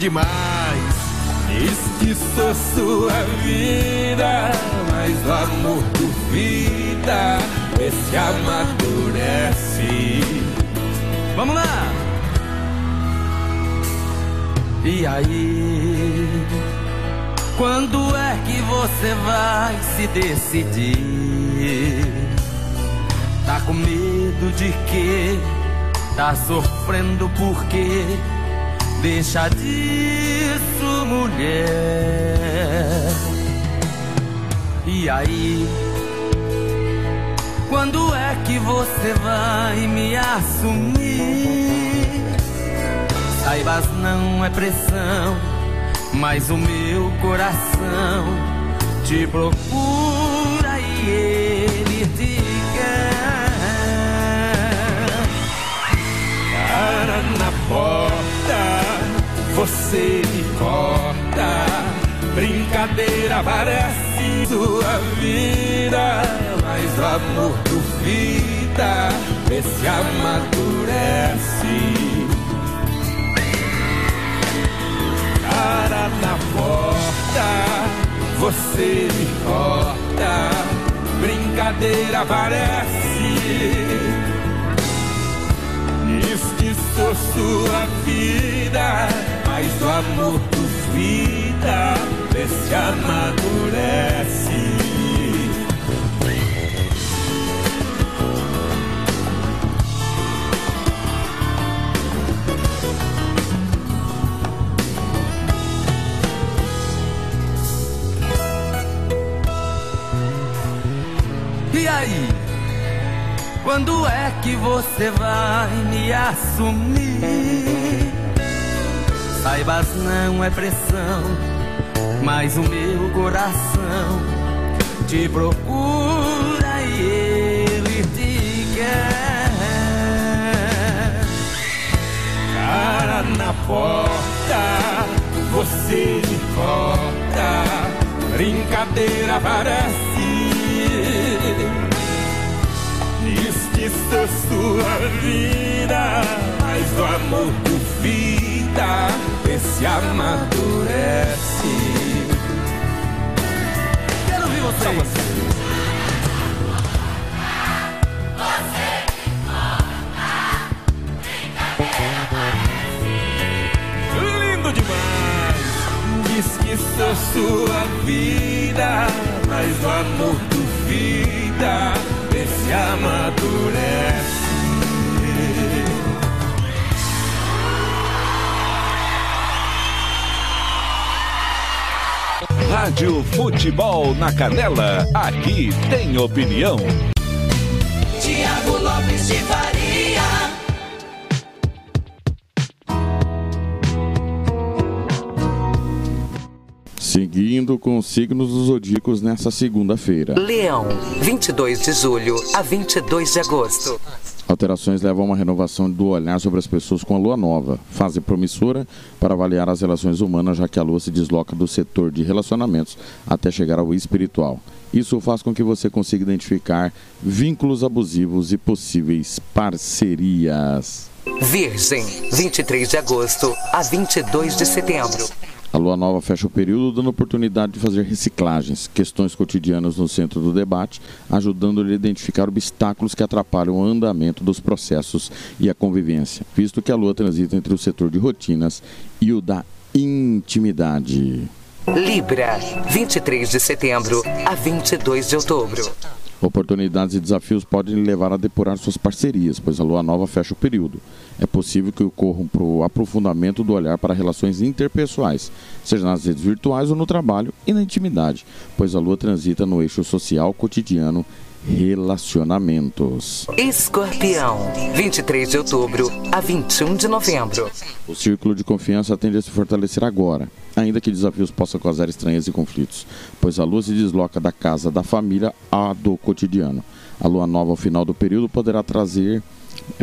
Demais. Esquiçou sua vida, mas o amor duvida, vê se amadurece. Vamos lá! E aí? Quando é que você vai se decidir? Tá com medo de quê? Tá sofrendo por quê? Deixa disso, mulher. E aí? Quando é que você vai me assumir? Saibas, não é pressão, mas o meu coração te procura e ele te quer. Cara na porta, você me corta. Brincadeira parece sua vida, mas o amor duvida, vê se amadurece. Cara na porta, você me corta. Brincadeira parece. Esquiçou sua vida, mas o amor duvida, vê se amadurece. E aí? Quando é que você vai me assumir? Saibas, não é pressão, mas o meu coração te procura e ele te quer. Cara na porta, você me corta. Brincadeira parece. Esquiçou sua vida, mas o amor duvida, esse amadurece. Quero ouvir vocês. Lindo demais. Diz que sou sua vida, mas o amor duvida, vê se amadurece. Rádio Futebol na Canela. Aqui tem opinião. Tiago Lopes de Faria. Seguindo com os signos dos zodíacos nessa segunda-feira. Leão, 22 de julho a 22 de agosto. Alterações levam a uma renovação do olhar sobre as pessoas com a lua nova, fase promissora para avaliar as relações humanas, já que a lua se desloca do setor de relacionamentos até chegar ao espiritual. Isso faz com que você consiga identificar vínculos abusivos e possíveis parcerias. Virgem, 23 de agosto a 22 de setembro. A lua nova fecha o período, dando oportunidade de fazer reciclagens, questões cotidianas no centro do debate, ajudando-lhe a identificar obstáculos que atrapalham o andamento dos processos e a convivência, visto que a lua transita entre o setor de rotinas e o da intimidade. Libra, 23 de setembro a 22 de outubro. Oportunidades e desafios podem levar a depurar suas parcerias, pois a lua nova fecha o período. É possível que ocorra um aprofundamento do olhar para relações interpessoais, seja nas redes virtuais ou no trabalho e na intimidade, pois a lua transita no eixo social cotidiano relacionamentos. Escorpião, 23 de outubro a 21 de novembro. O círculo de confiança tende a se fortalecer agora, ainda que desafios possam causar estranhas e conflitos, pois a lua se desloca da casa da família à do cotidiano. A lua nova ao final do período poderá trazer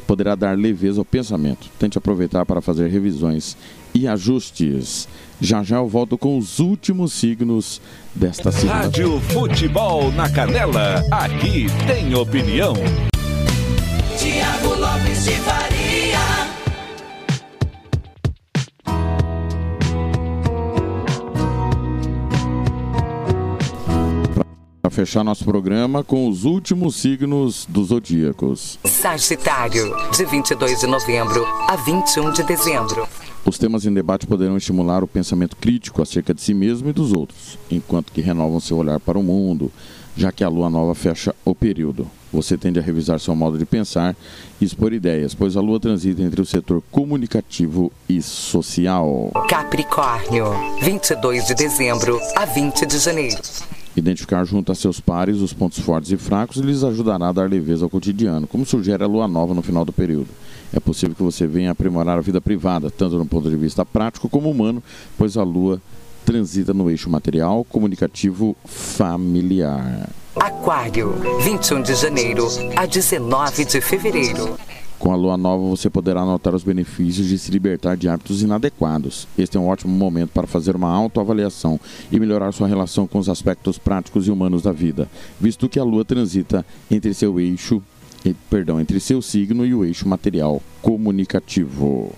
poderá dar leveza ao pensamento. Tente aproveitar para fazer revisões e ajustes. Já já eu volto com os últimos signos desta segunda. Rádio Futebol na Canela, aqui tem opinião. Tiago Lopes de Faria. Para fechar nosso programa com os últimos signos dos zodíacos. Sagitário, de 22 de novembro a 21 de dezembro. Os temas em debate poderão estimular o pensamento crítico acerca de si mesmo e dos outros, enquanto que renovam seu olhar para o mundo, já que a lua nova fecha o período. Você tende a revisar seu modo de pensar e expor ideias, pois a lua transita entre o setor comunicativo e social. Capricórnio, 22 de dezembro a 20 de janeiro. Identificar junto a seus pares os pontos fortes e fracos lhes ajudará a dar leveza ao cotidiano, como sugere a lua nova no final do período. É possível que você venha aprimorar a vida privada, tanto no ponto de vista prático como humano, pois a lua transita no eixo material, comunicativo, familiar. Aquário, 21 de janeiro a 19 de fevereiro. Com a lua nova, você poderá notar os benefícios de se libertar de hábitos inadequados. Este é um ótimo momento para fazer uma autoavaliação e melhorar sua relação com os aspectos práticos e humanos da vida, visto que a lua transita entre seu eixo, perdão, entre seu signo e o eixo material comunicativo.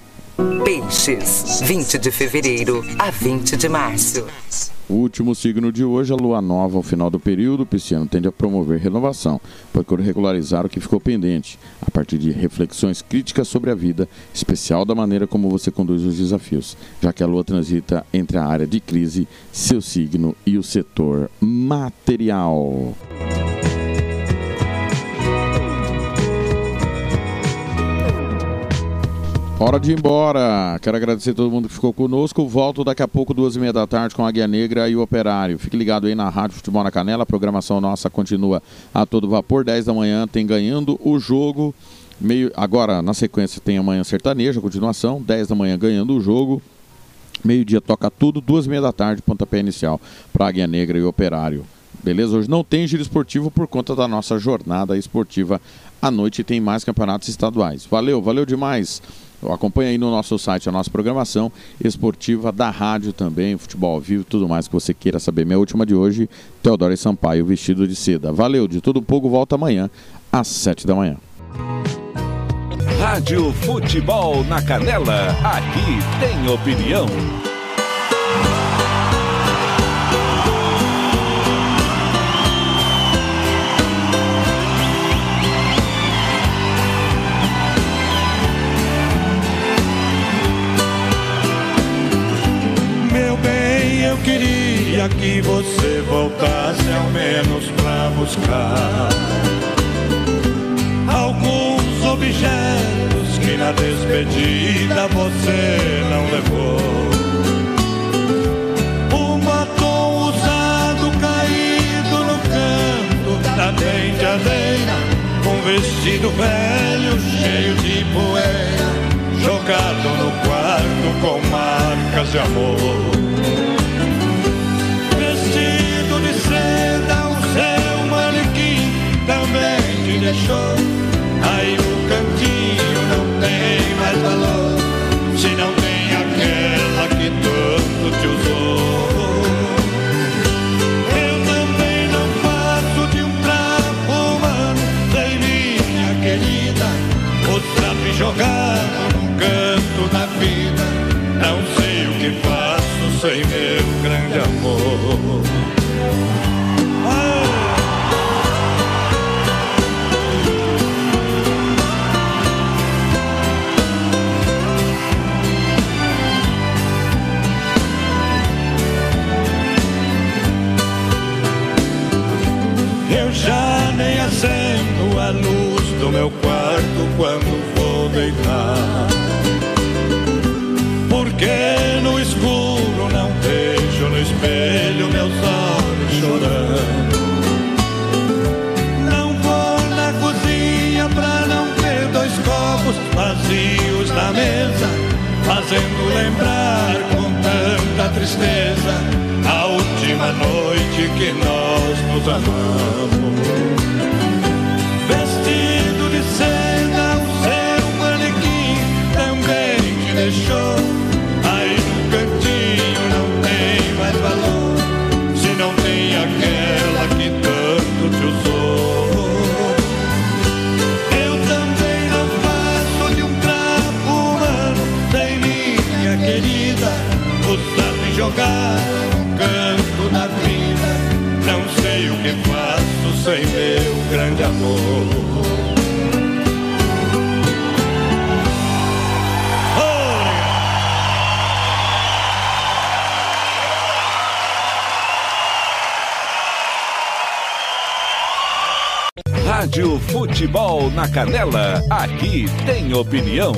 Peixes, 20 de fevereiro a 20 de março. O último signo de hoje, a lua nova ao final do período, o pisciano tende a promover renovação, procura regularizar o que ficou pendente, a partir de reflexões críticas sobre a vida, especial da maneira como você conduz os desafios, já que a lua transita entre a área de crise, seu signo e o setor material. Hora de ir embora. Quero agradecer a todo mundo que ficou conosco. Volto daqui a pouco, duas e meia da tarde, com a Águia Negra e o Operário. Fique ligado aí na Rádio Futebol na Canela. A programação nossa continua a todo vapor. 10 da manhã tem ganhando o jogo. Meio, agora, na sequência, tem amanhã sertaneja, continuação. 10 da manhã ganhando o jogo. Meio-dia toca tudo. Duas e meia da tarde, pontapé inicial para Águia Negra e Operário. Beleza? Hoje não tem giro esportivo por conta da nossa jornada esportiva à noite. Tem mais campeonatos estaduais. Valeu, valeu demais. Acompanhe aí no nosso site a nossa programação esportiva da rádio também, futebol ao vivo, tudo mais que você queira saber. Minha última de hoje, Teodoro Sampaio, vestido de seda. Valeu, de tudo um pouco, volta amanhã às sete da manhã. Rádio Futebol na Canela, aqui tem opinião. Queria que você voltasse ao menos pra buscar alguns objetos que na despedida você não levou. Um batom usado caído no canto da penteadeira, um vestido velho cheio de poeira, jogado no quarto com marcas de amor. deixou. Aí o cantinho não tem mais valor, se não tem aquela que tanto te usou. Eu também não faço de um trapo humano, sem minha querida, o trapo jogado num canto da vida. Não sei o que faço sem meu grande amor. Quando vou deitar. Porque no escuro não vejo no espelho meus olhos chorando. Não vou na cozinha pra não ver dois copos vazios na mesa, fazendo lembrar com tanta tristeza a última noite que nós nos amamos. Sem meu grande amor. Rádio Futebol na Canela, aqui tem opinião.